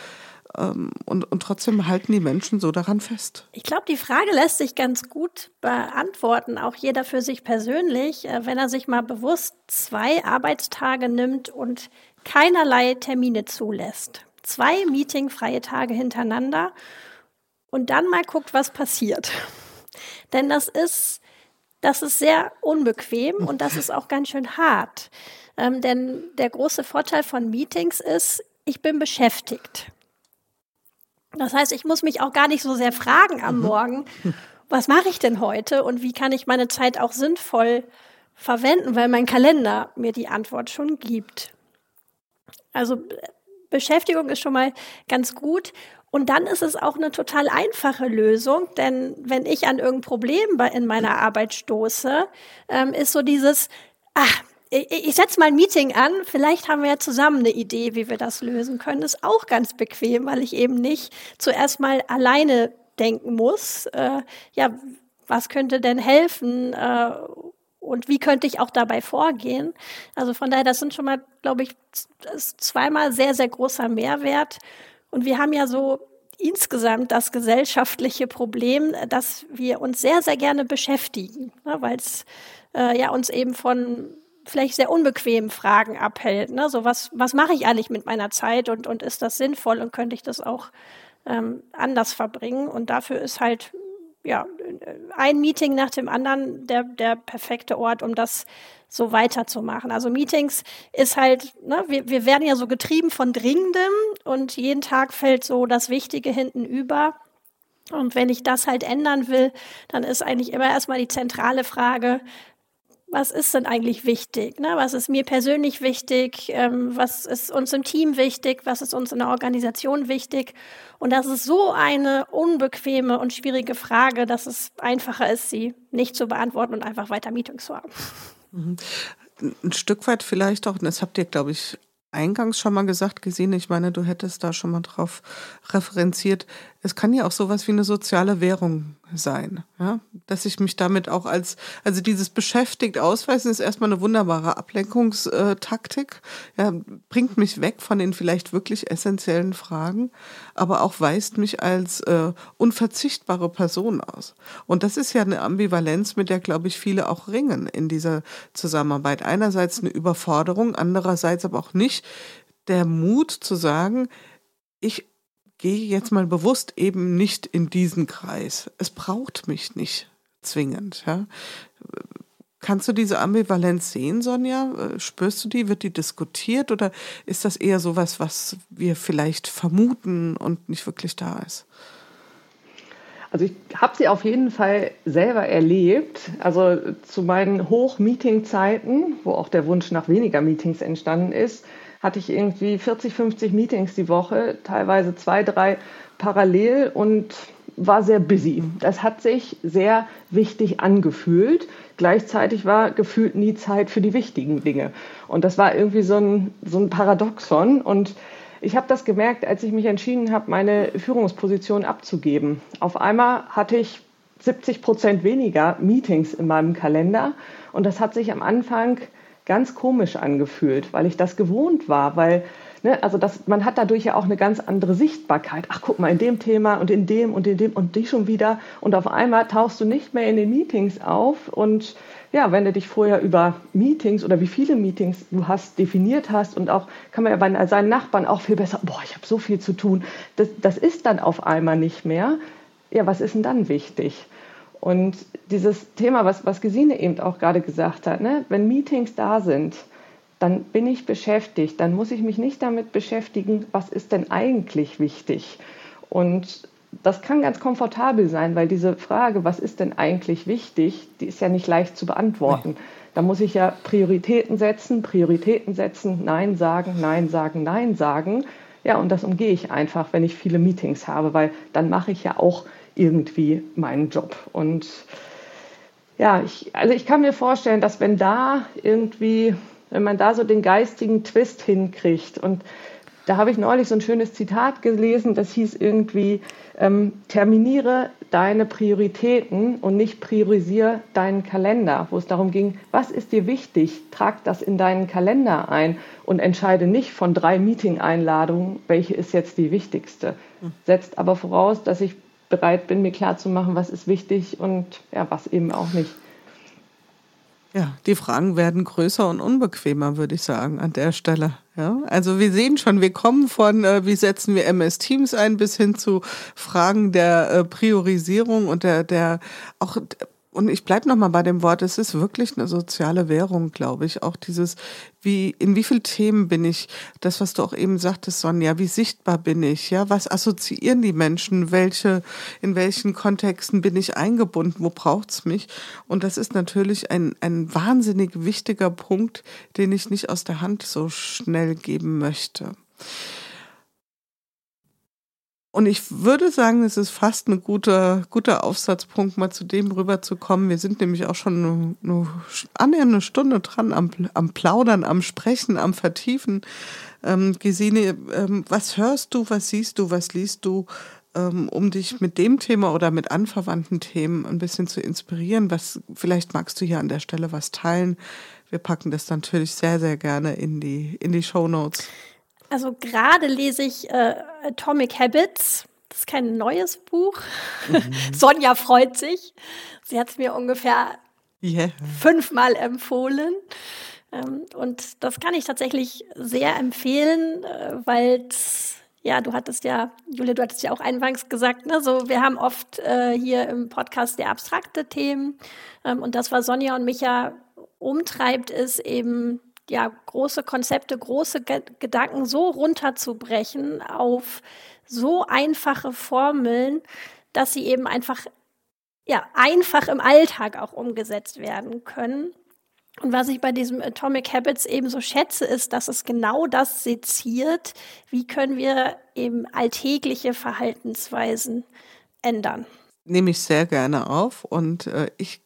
Ähm, und, und trotzdem halten die Menschen so daran fest. Ich glaube, die Frage lässt sich ganz gut beantworten, auch jeder für sich persönlich, äh, wenn er sich mal bewusst zwei Arbeitstage nimmt und keinerlei Termine zulässt. Zwei meetingfreie Tage hintereinander und dann mal guckt, was passiert. Denn das ist, das ist sehr unbequem und das ist auch ganz schön hart. Ähm, denn der große Vorteil von Meetings ist, ich bin beschäftigt. Das heißt, ich muss mich auch gar nicht so sehr fragen am mhm. Morgen, was mache ich denn heute und wie kann ich meine Zeit auch sinnvoll verwenden, weil mein Kalender mir die Antwort schon gibt. Also Beschäftigung ist schon mal ganz gut. Und dann ist es auch eine total einfache Lösung, denn wenn ich an irgendein Problem in meiner Arbeit stoße, ähm, ist so dieses, ach, ich, setze mal ein Meeting an, vielleicht haben wir ja zusammen eine Idee, wie wir das lösen können. Ist auch ganz bequem, weil ich eben nicht zuerst mal alleine denken muss. Äh, ja, was könnte denn helfen? Äh, und wie könnte ich auch dabei vorgehen? Also von daher, das sind schon mal, glaube ich, zweimal sehr, sehr großer Mehrwert. Und wir haben ja so insgesamt das gesellschaftliche Problem, dass wir uns sehr, sehr gerne beschäftigen, ne, weil es äh, ja uns eben von vielleicht sehr unbequemen Fragen abhält. Ne? So was, was mache ich eigentlich mit meiner Zeit und, und ist das sinnvoll und könnte ich das auch ähm, anders verbringen? Und dafür ist halt ja ein Meeting nach dem anderen der, der perfekte Ort, um das so weiterzumachen. Also Meetings ist halt, ne, wir, wir werden ja so getrieben von Dringendem und jeden Tag fällt so das Wichtige hinten über. Und wenn ich das halt ändern will, dann ist eigentlich immer erstmal die zentrale Frage, was ist denn eigentlich wichtig? Ne? Was ist mir persönlich wichtig? Ähm, was ist uns im Team wichtig? Was ist uns in der Organisation wichtig? Und das ist so eine unbequeme und schwierige Frage, dass es einfacher ist, sie nicht zu beantworten und einfach weiter Meetings zu haben. Mhm. Ein Stück weit vielleicht auch, das habt ihr, glaube ich, eingangs schon mal gesagt, gesehen, ich meine, du hättest da schon mal drauf referenziert, es kann ja auch sowas wie eine soziale Währung sein, ja, dass ich mich damit auch als, also dieses beschäftigt ausweisen ist erstmal eine wunderbare Ablenkungstaktik, ja, bringt mich weg von den vielleicht wirklich essentiellen Fragen, aber auch weist mich als äh, unverzichtbare Person aus. Und das ist ja eine Ambivalenz, mit der, glaube ich, viele auch ringen in dieser Zusammenarbeit. Einerseits eine Überforderung, andererseits aber auch nicht der Mut zu sagen, ich gehe jetzt mal bewusst eben nicht in diesen Kreis. Es braucht mich nicht zwingend. Ja. Kannst du diese Ambivalenz sehen, Sonja? Spürst du die? Wird die diskutiert oder ist das eher so was, was wir vielleicht vermuten und nicht wirklich da ist? Also ich habe sie auf jeden Fall selber erlebt. Also zu meinen Hoch-Meeting-Zeiten, wo auch der Wunsch nach weniger Meetings entstanden ist, hatte ich irgendwie 40, 50 Meetings die Woche, teilweise zwei, drei parallel und war sehr busy. Das hat sich sehr wichtig angefühlt. Gleichzeitig war gefühlt nie Zeit für die wichtigen Dinge. Und das war irgendwie so ein, so ein Paradoxon. Und ich habe das gemerkt, als ich mich entschieden habe, meine Führungsposition abzugeben. Auf einmal hatte ich 70 Prozent weniger Meetings in meinem Kalender. Und das hat sich am Anfang ganz komisch angefühlt, weil ich das gewohnt war, weil ne, also das, man hat dadurch ja auch eine ganz andere Sichtbarkeit. Ach, guck mal, in dem Thema und in dem und in dem und die schon wieder. Und auf einmal tauchst du nicht mehr in den Meetings auf. Und ja, wenn du dich vorher über Meetings oder wie viele Meetings du hast definiert hast und auch kann man ja bei seinen Nachbarn auch viel besser, boah, ich habe so viel zu tun. Das, das ist dann auf einmal nicht mehr. Ja, was ist denn dann wichtig? Und dieses Thema, was, was Gesine eben auch gerade gesagt hat, ne? wenn Meetings da sind, dann bin ich beschäftigt, dann muss ich mich nicht damit beschäftigen, was ist denn eigentlich wichtig. Und das kann ganz komfortabel sein, weil diese Frage, was ist denn eigentlich wichtig, die ist ja nicht leicht zu beantworten. Da muss ich ja Prioritäten setzen, Prioritäten setzen, Nein sagen, Nein sagen, Nein sagen. Ja, und das umgehe ich einfach, wenn ich viele Meetings habe, weil dann mache ich ja auch irgendwie meinen Job. Und ja, ich, also ich kann mir vorstellen, dass wenn da irgendwie, wenn man da so den geistigen Twist hinkriegt und Da habe ich neulich so ein schönes Zitat gelesen, das hieß irgendwie, ähm, terminiere deine Prioritäten und nicht priorisiere deinen Kalender, wo es darum ging, was ist dir wichtig, trag das in deinen Kalender ein und entscheide nicht von drei Meeting-Einladungen, welche ist jetzt die wichtigste. Hm. Setzt aber voraus, dass ich bereit bin, mir klarzumachen, was ist wichtig und ja, was eben auch nicht. Ja, die Fragen werden größer und unbequemer, würde ich sagen, an der Stelle. Ja, also wir sehen schon, wir kommen von, äh, wie setzen wir MS Teams ein, bis hin zu Fragen der äh, Priorisierung und der, der auch und ich bleibe nochmal bei dem Wort, es ist wirklich eine soziale Währung, glaube ich. Auch dieses, wie, in wie vielen Themen bin ich, das, was du auch eben sagtest, Sonja, wie sichtbar bin ich, ja, was assoziieren die Menschen, welche, in welchen Kontexten bin ich eingebunden, wo braucht's mich? Und das ist natürlich ein, ein wahnsinnig wichtiger Punkt, den ich nicht aus der Hand so schnell geben möchte. Und ich würde sagen, es ist fast ein guter, guter Aufsatzpunkt, mal zu dem rüberzukommen. Wir sind nämlich auch schon eine, eine, eine Stunde dran am, am Plaudern, am Sprechen, am Vertiefen. Ähm, Gesine, ähm, was hörst du, was siehst du, was liest du, ähm, um dich mit dem Thema oder mit anverwandten Themen ein bisschen zu inspirieren? Was, vielleicht magst du hier an der Stelle was teilen. Wir packen das natürlich sehr, sehr gerne in die, in die Show Notes. Also gerade lese ich äh, Atomic Habits. Das ist kein neues Buch. Mhm. Sonja freut sich. Sie hat es mir ungefähr yeah. fünfmal empfohlen. Ähm, und das kann ich tatsächlich sehr empfehlen, äh, weil ja, du hattest ja, Julia, du hattest ja auch eingangs gesagt, ne, so wir haben oft äh, hier im Podcast sehr abstrakte Themen. Ähm, und das, was Sonja und Micha umtreibt, ist eben ja, große Konzepte, große Ge Gedanken so runterzubrechen auf so einfache Formeln, dass sie eben einfach ja, einfach im Alltag auch umgesetzt werden können. Und was ich bei diesem Atomic Habits eben so schätze, ist, dass es genau das seziert, wie können wir eben alltägliche Verhaltensweisen ändern. Nehme ich sehr gerne auf und äh, ich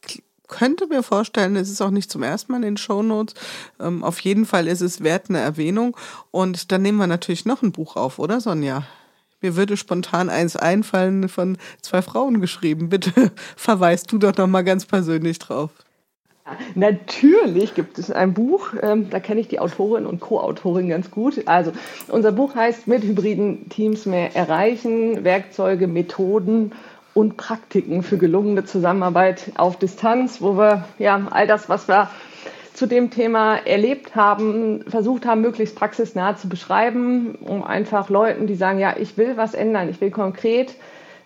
könnte mir vorstellen, es ist auch nicht zum ersten Mal in den Shownotes. Ähm, auf jeden Fall ist es wert eine Erwähnung. Und dann nehmen wir natürlich noch ein Buch auf, oder Sonja? Mir würde spontan eins einfallen von zwei Frauen geschrieben. Bitte verweist du doch noch mal ganz persönlich drauf. Natürlich gibt es ein Buch, ähm, da kenne ich die Autorin und Co-Autorin ganz gut. Also unser Buch heißt Mit hybriden Teams mehr erreichen, Werkzeuge, Methoden und Praktiken für gelungene Zusammenarbeit auf Distanz, wo wir ja all das, was wir zu dem Thema erlebt haben, versucht haben, möglichst praxisnah zu beschreiben, um einfach Leuten, die sagen, ja, ich will was ändern, ich will konkret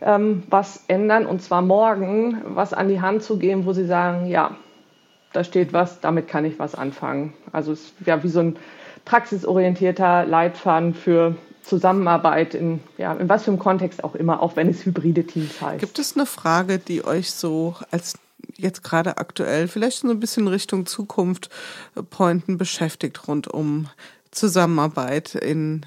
ähm, was ändern und zwar morgen, was an die Hand zu geben, wo sie sagen, ja, da steht was, damit kann ich was anfangen. Also es ist ja wie so ein praxisorientierter Leitfaden für Zusammenarbeit in, ja, in was für einem Kontext auch immer, auch wenn es hybride Teams heißt. Gibt es eine Frage, die euch so als jetzt gerade aktuell, vielleicht so ein bisschen Richtung Zukunft pointen beschäftigt rund um Zusammenarbeit in,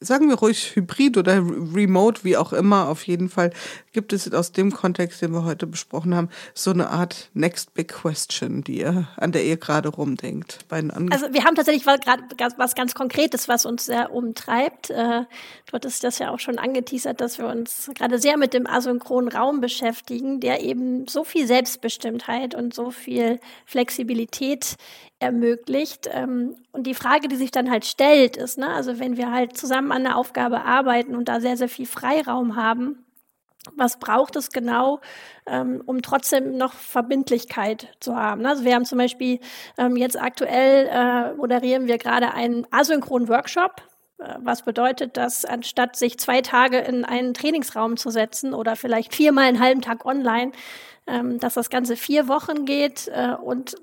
sagen wir ruhig hybrid oder remote, wie auch immer, auf jeden Fall gibt es aus dem Kontext, den wir heute besprochen haben, so eine Art Next Big Question, die ihr, an der ihr gerade rumdenkt. Also wir haben tatsächlich gerade was ganz Konkretes, was uns sehr umtreibt. Äh, du hattest das ja auch schon angeteasert, dass wir uns gerade sehr mit dem asynchronen Raum beschäftigen, der eben so viel Selbstbestimmtheit und so viel Flexibilität ermöglicht. Ähm, und die Frage, die sich dann halt stellt, ist, ne, also wenn wir halt zusammen an einer Aufgabe arbeiten und da sehr, sehr viel Freiraum haben, was braucht es genau, ähm, um trotzdem noch Verbindlichkeit zu haben? Also wir haben zum Beispiel ähm, jetzt aktuell äh, moderieren wir gerade einen asynchronen Workshop. Äh, was bedeutet, dass anstatt sich zwei Tage in einen Trainingsraum zu setzen oder vielleicht viermal einen halben Tag online, dass das Ganze vier Wochen geht äh, und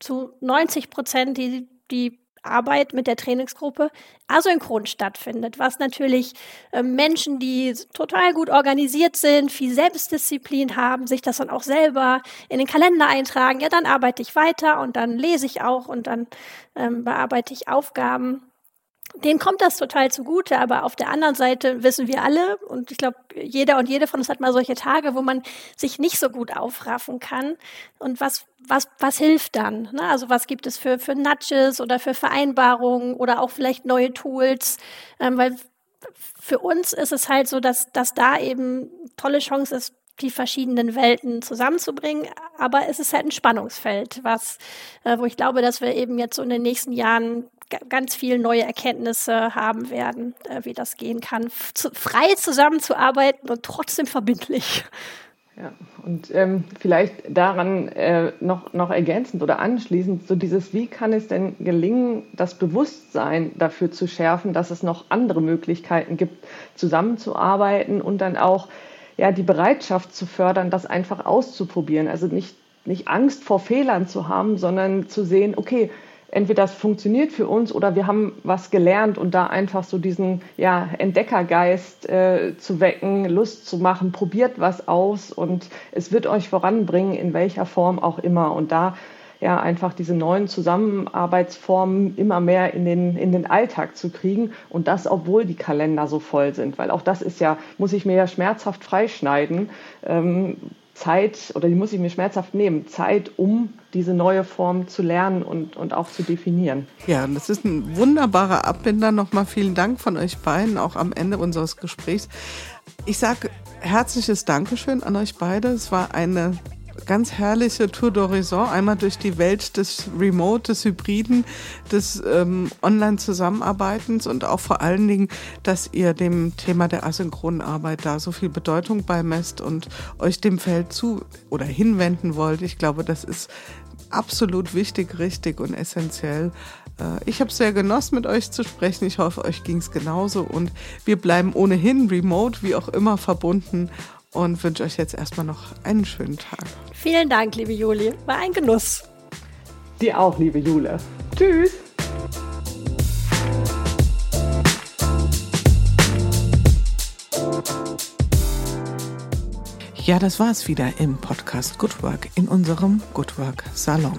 zu 90 Prozent die, die Arbeit mit der Trainingsgruppe asynchron stattfindet, was natürlich äh, Menschen, die total gut organisiert sind, viel Selbstdisziplin haben, sich das dann auch selber in den Kalender eintragen. Ja, dann arbeite ich weiter und dann lese ich auch und dann ähm, bearbeite ich Aufgaben. Denen kommt das total zugute, aber auf der anderen Seite wissen wir alle, und ich glaube, jeder und jede von uns hat mal solche Tage, wo man sich nicht so gut aufraffen kann. Und was, was, was hilft dann? Ne? Also was gibt es für, für Nudges oder für Vereinbarungen oder auch vielleicht neue Tools? Ähm, weil für uns ist es halt so, dass, dass da eben tolle Chance ist, die verschiedenen Welten zusammenzubringen. Aber es ist halt ein Spannungsfeld, was, äh, wo ich glaube, dass wir eben jetzt so in den nächsten Jahren ganz viele neue Erkenntnisse haben werden, äh, wie das gehen kann, zu, frei zusammenzuarbeiten und trotzdem verbindlich. Ja, und ähm, vielleicht daran äh, noch, noch ergänzend oder anschließend, so dieses, wie kann es denn gelingen, das Bewusstsein dafür zu schärfen, dass es noch andere Möglichkeiten gibt, zusammenzuarbeiten und dann auch ja, die Bereitschaft zu fördern, das einfach auszuprobieren. Also nicht, nicht Angst vor Fehlern zu haben, sondern zu sehen, okay, entweder das funktioniert für uns oder wir haben was gelernt und da einfach so diesen ja, Entdeckergeist äh, zu wecken, Lust zu machen, probiert was aus und es wird euch voranbringen, in welcher Form auch immer. Und da ja einfach diese neuen Zusammenarbeitsformen immer mehr in den, in den Alltag zu kriegen und das, obwohl die Kalender so voll sind, weil auch das ist ja, muss ich mir ja schmerzhaft freischneiden. Ähm, Zeit oder die muss ich mir schmerzhaft nehmen, Zeit, um diese neue Form zu lernen und, und auch zu definieren. Ja, das ist ein wunderbarer Abbinder. Nochmal vielen Dank von euch beiden, auch am Ende unseres Gesprächs. Ich sage herzliches Dankeschön an euch beide. Es war eine ganz herrliche Tour d'Horizon, einmal durch die Welt des Remote, des Hybriden, des ähm, Online-Zusammenarbeitens und auch vor allen Dingen, dass ihr dem Thema der asynchronen Arbeit da so viel Bedeutung beimesst und euch dem Feld zu oder hinwenden wollt. Ich glaube, das ist absolut wichtig, richtig und essentiell. Äh, ich habe sehr genossen, mit euch zu sprechen. Ich hoffe, euch ging es genauso und wir bleiben ohnehin remote, wie auch immer, verbunden und wünsche euch jetzt erstmal noch einen schönen Tag. Vielen Dank, liebe Juli. War ein Genuss. Dir auch, liebe Jule. Tschüss. Ja, das war's wieder im Podcast Good Work in unserem Good Work Salon.